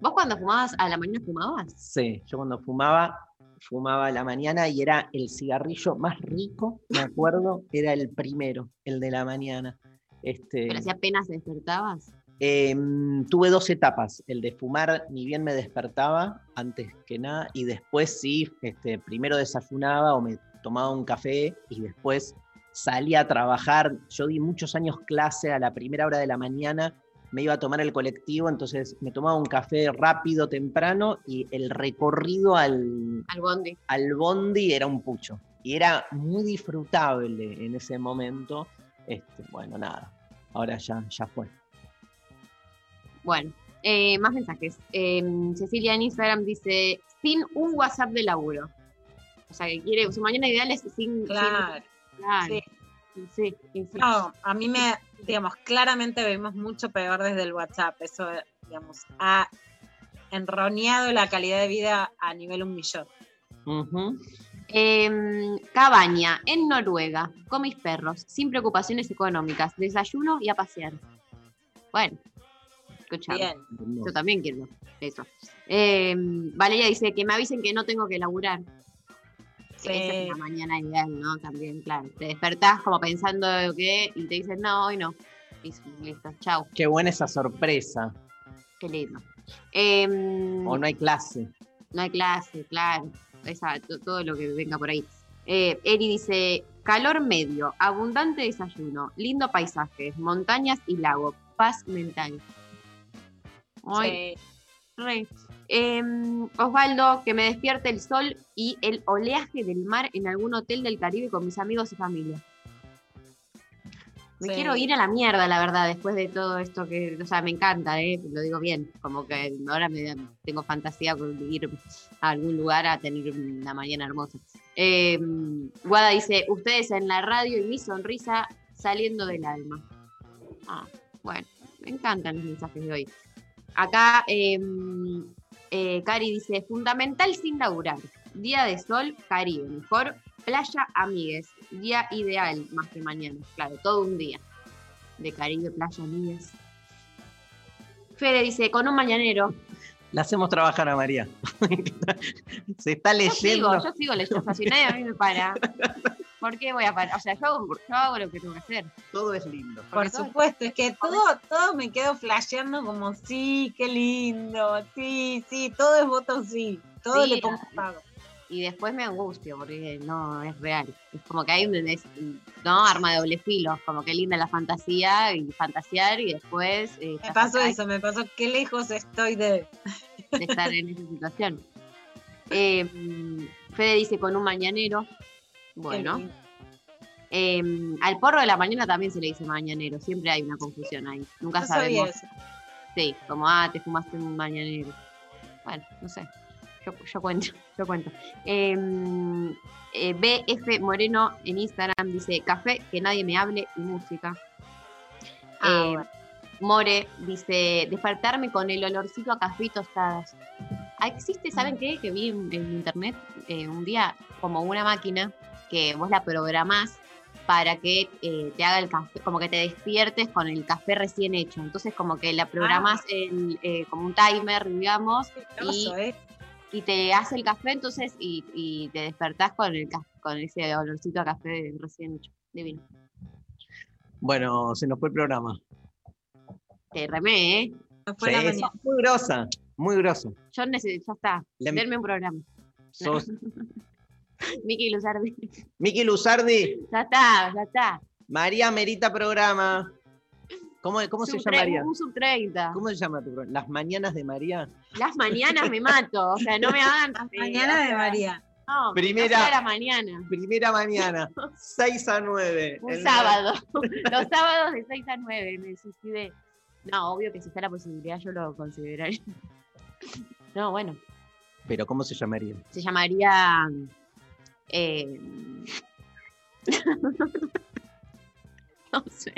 S3: ¿Vos cuando fumabas a la mañana fumabas?
S1: Sí, yo cuando fumaba, fumaba a la mañana y era el cigarrillo más rico, me acuerdo, era el primero, el de la mañana. Este,
S3: Pero si apenas despertabas.
S1: Em, tuve dos etapas, el de fumar ni bien me despertaba, antes que nada, y después sí, este, primero desayunaba o me tomaba un café y después salía a trabajar. Yo di muchos años clase a la primera hora de la mañana, me iba a tomar el colectivo, entonces me tomaba un café rápido, temprano, y el recorrido al,
S3: Al bondi.
S1: al bondi era un pucho. Y era muy disfrutable en ese momento. Este, bueno, nada, ahora ya, ya fue.
S3: Bueno, eh, más mensajes. Eh, Cecilia en Instagram dice, sin un WhatsApp de laburo. O sea, que quiere, su mañana ideal es sin...
S2: Claro.
S3: sin- claro.
S2: Sí.
S3: Sí, sí, sí.
S2: No, a mí me, digamos, claramente vemos mucho peor desde el WhatsApp. Eso, digamos, ha enroneado la calidad de vida a nivel un millón.
S3: Em, cabaña en Noruega, con mis perros, sin preocupaciones económicas, desayuno y a pasear. Bueno, escuchame.
S2: Bien.
S3: Yo también quiero eso. Em, Valeria dice que me avisen que no tengo que laburar. Esa es la mañana ideal, ¿no? También, claro. Te despertás como pensando que y te dicen, no, hoy no. Y listo, chau.
S1: Qué buena esa sorpresa.
S3: Qué lindo. Em,
S1: O no hay clase.
S3: no hay clase, claro. Esa- to- todo lo que venga por ahí. Eh, Eri dice, calor medio, abundante desayuno, lindo paisaje, montañas y lago, paz mental. Em, Osvaldo, que me despierte el sol y el oleaje del mar en algún hotel del Caribe con mis amigos y familia. Me
S2: Sí.
S3: quiero ir a la mierda, la verdad, después de todo esto que, o sea, me encanta, ¿eh? lo digo bien, como que ahora me tengo fantasía con ir a algún lugar a tener una mañana hermosa. Eh, Guada dice, ustedes en la radio y mi sonrisa saliendo del alma. Ah, bueno, me encantan los mensajes de hoy. Acá eh, eh, Cari dice, fundamental sin laburar. Día de sol, Caribe. Mejor, playa, amigues. Día ideal, más que mañana. Claro, todo un día. De Caribe, playa, amigues. Fede dice, con un mañanero.
S1: La hacemos trabajar a María. Se está
S3: Yo sigo,
S1: leyendo.
S3: yo sigo leyendo. Si nadie a mí me para. ¿Por qué voy a parar? O sea, yo hago, yo hago lo que tengo que hacer.
S1: Todo es lindo.
S2: Por supuesto, es que todo, todo me quedo flasheando como sí, qué lindo, sí, sí, todo es voto sí, todo
S3: Sí,
S2: le pongo pago.
S3: Y después me angustio porque no es real. Es como que hay un es- no arma de doble filo. Como que linda la fantasía y fantasear y después eh,
S2: Me pasó
S3: acá
S2: eso, me pasó qué lejos estoy de...
S3: de estar en esa situación. Eh, Fede dice con un mañanero. Bueno. Eh, al porro de la mañana también se le dice mañanero. Siempre hay una confusión ahí. Nunca
S2: No sabía
S3: sabemos.
S2: eso.
S3: Sí, como, ah, te fumaste un mañanero. Bueno, no sé. Yo, yo cuento, yo cuento. Eh, eh, BF Moreno en Instagram dice, café, que nadie me hable y música.
S2: Ah,
S3: Eh, More dice, despertarme con el olorcito a café y tostadas. Ah, Existe, ¿saben qué? Que vi en, en internet eh, un día como una máquina que vos la programás para que eh, te haga el café, como que te despiertes con el café recién hecho. Entonces como que la programás en, eh, como un timer, digamos, y,
S2: ¿eh?
S3: y te hace el café entonces y, y te despertás con, el, con ese olorcito a café recién hecho. Divino.
S1: Bueno, se nos fue el programa.
S3: Te remé, ¿eh?
S2: Fue la mañana.
S1: muy grosa, muy grosa.
S3: Yo necesito, ya está.
S1: Le-
S3: Denme un programa.
S1: Sos
S3: Miki Luzardi.
S1: Miki Luzardi,
S3: Ya está, ya está.
S1: María Merita programa. ¿Cómo, cómo se llamaría?
S3: Un sub 30.
S1: ¿Cómo se llama tu programa? Las mañanas de María.
S3: Las mañanas me mato. O sea, no me hagan.
S2: Las mañanas de María.
S3: No,
S1: Primera-
S3: la mañana.
S1: Primera mañana, 6 a 9.
S3: Un sábado. Los sábados de 6 a 9 me suicidé. No, obvio que si está la posibilidad yo lo consideraría. No, bueno.
S1: Pero ¿cómo se llamaría?
S3: Se llamaría. Eh, no sé.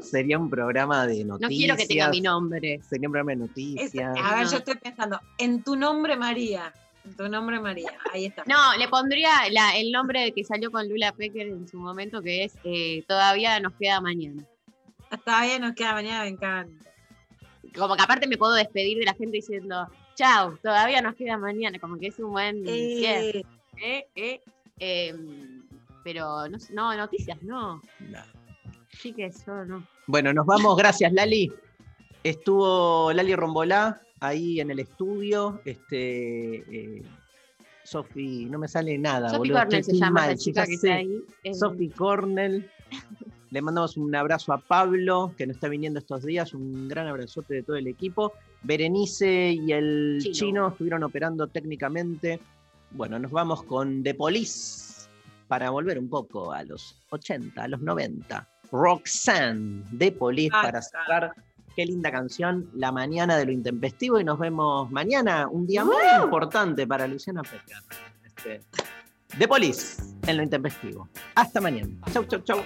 S1: sería un programa de
S3: No
S1: noticias.
S3: quiero que tenga mi nombre.
S1: Sería un programa de
S2: Es-
S1: noticias.
S2: a ver,
S3: No.
S2: yo estoy pensando, en tu nombre María. En tu nombre María. Ahí está.
S3: No, le pondría la- el nombre que salió con Lula Pecker en su momento, que es eh, Todavía nos queda mañana.
S2: Todavía nos queda mañana, me encanta.
S3: Como que aparte me puedo despedir de la gente diciendo, chao, todavía nos queda mañana. Como que es un buen
S2: Eh.
S3: Eh, eh, em, pero no, noticias, no. Sí que eso no.
S1: Bueno, nos vamos. Gracias, Lali. Estuvo Lali Rombolá ahí en el estudio. Este, eh, Sofi, no me sale nada,
S3: Sophie
S1: boludo.
S3: Cornell
S1: estoy
S3: se llama
S1: mal,
S3: esa chica
S1: ya
S3: que
S1: sé.
S3: está ahí.
S1: Sofi Cornell. Le mandamos un abrazo a Pablo, que nos está viniendo estos días. Un gran abrazote de todo el equipo. Berenice y el
S3: Chino.
S1: chino, estuvieron operando técnicamente. Bueno, nos vamos con The Police para volver un poco a los 80, a los 90. Roxanne de Police
S2: Ah,
S1: para cerrar. Qué linda canción, La Mañana de lo Intempestivo. Y nos vemos mañana, un día muy importante para Luciana Pecker. Este, The Police en lo Intempestivo. Hasta mañana. Chau, chau, chau.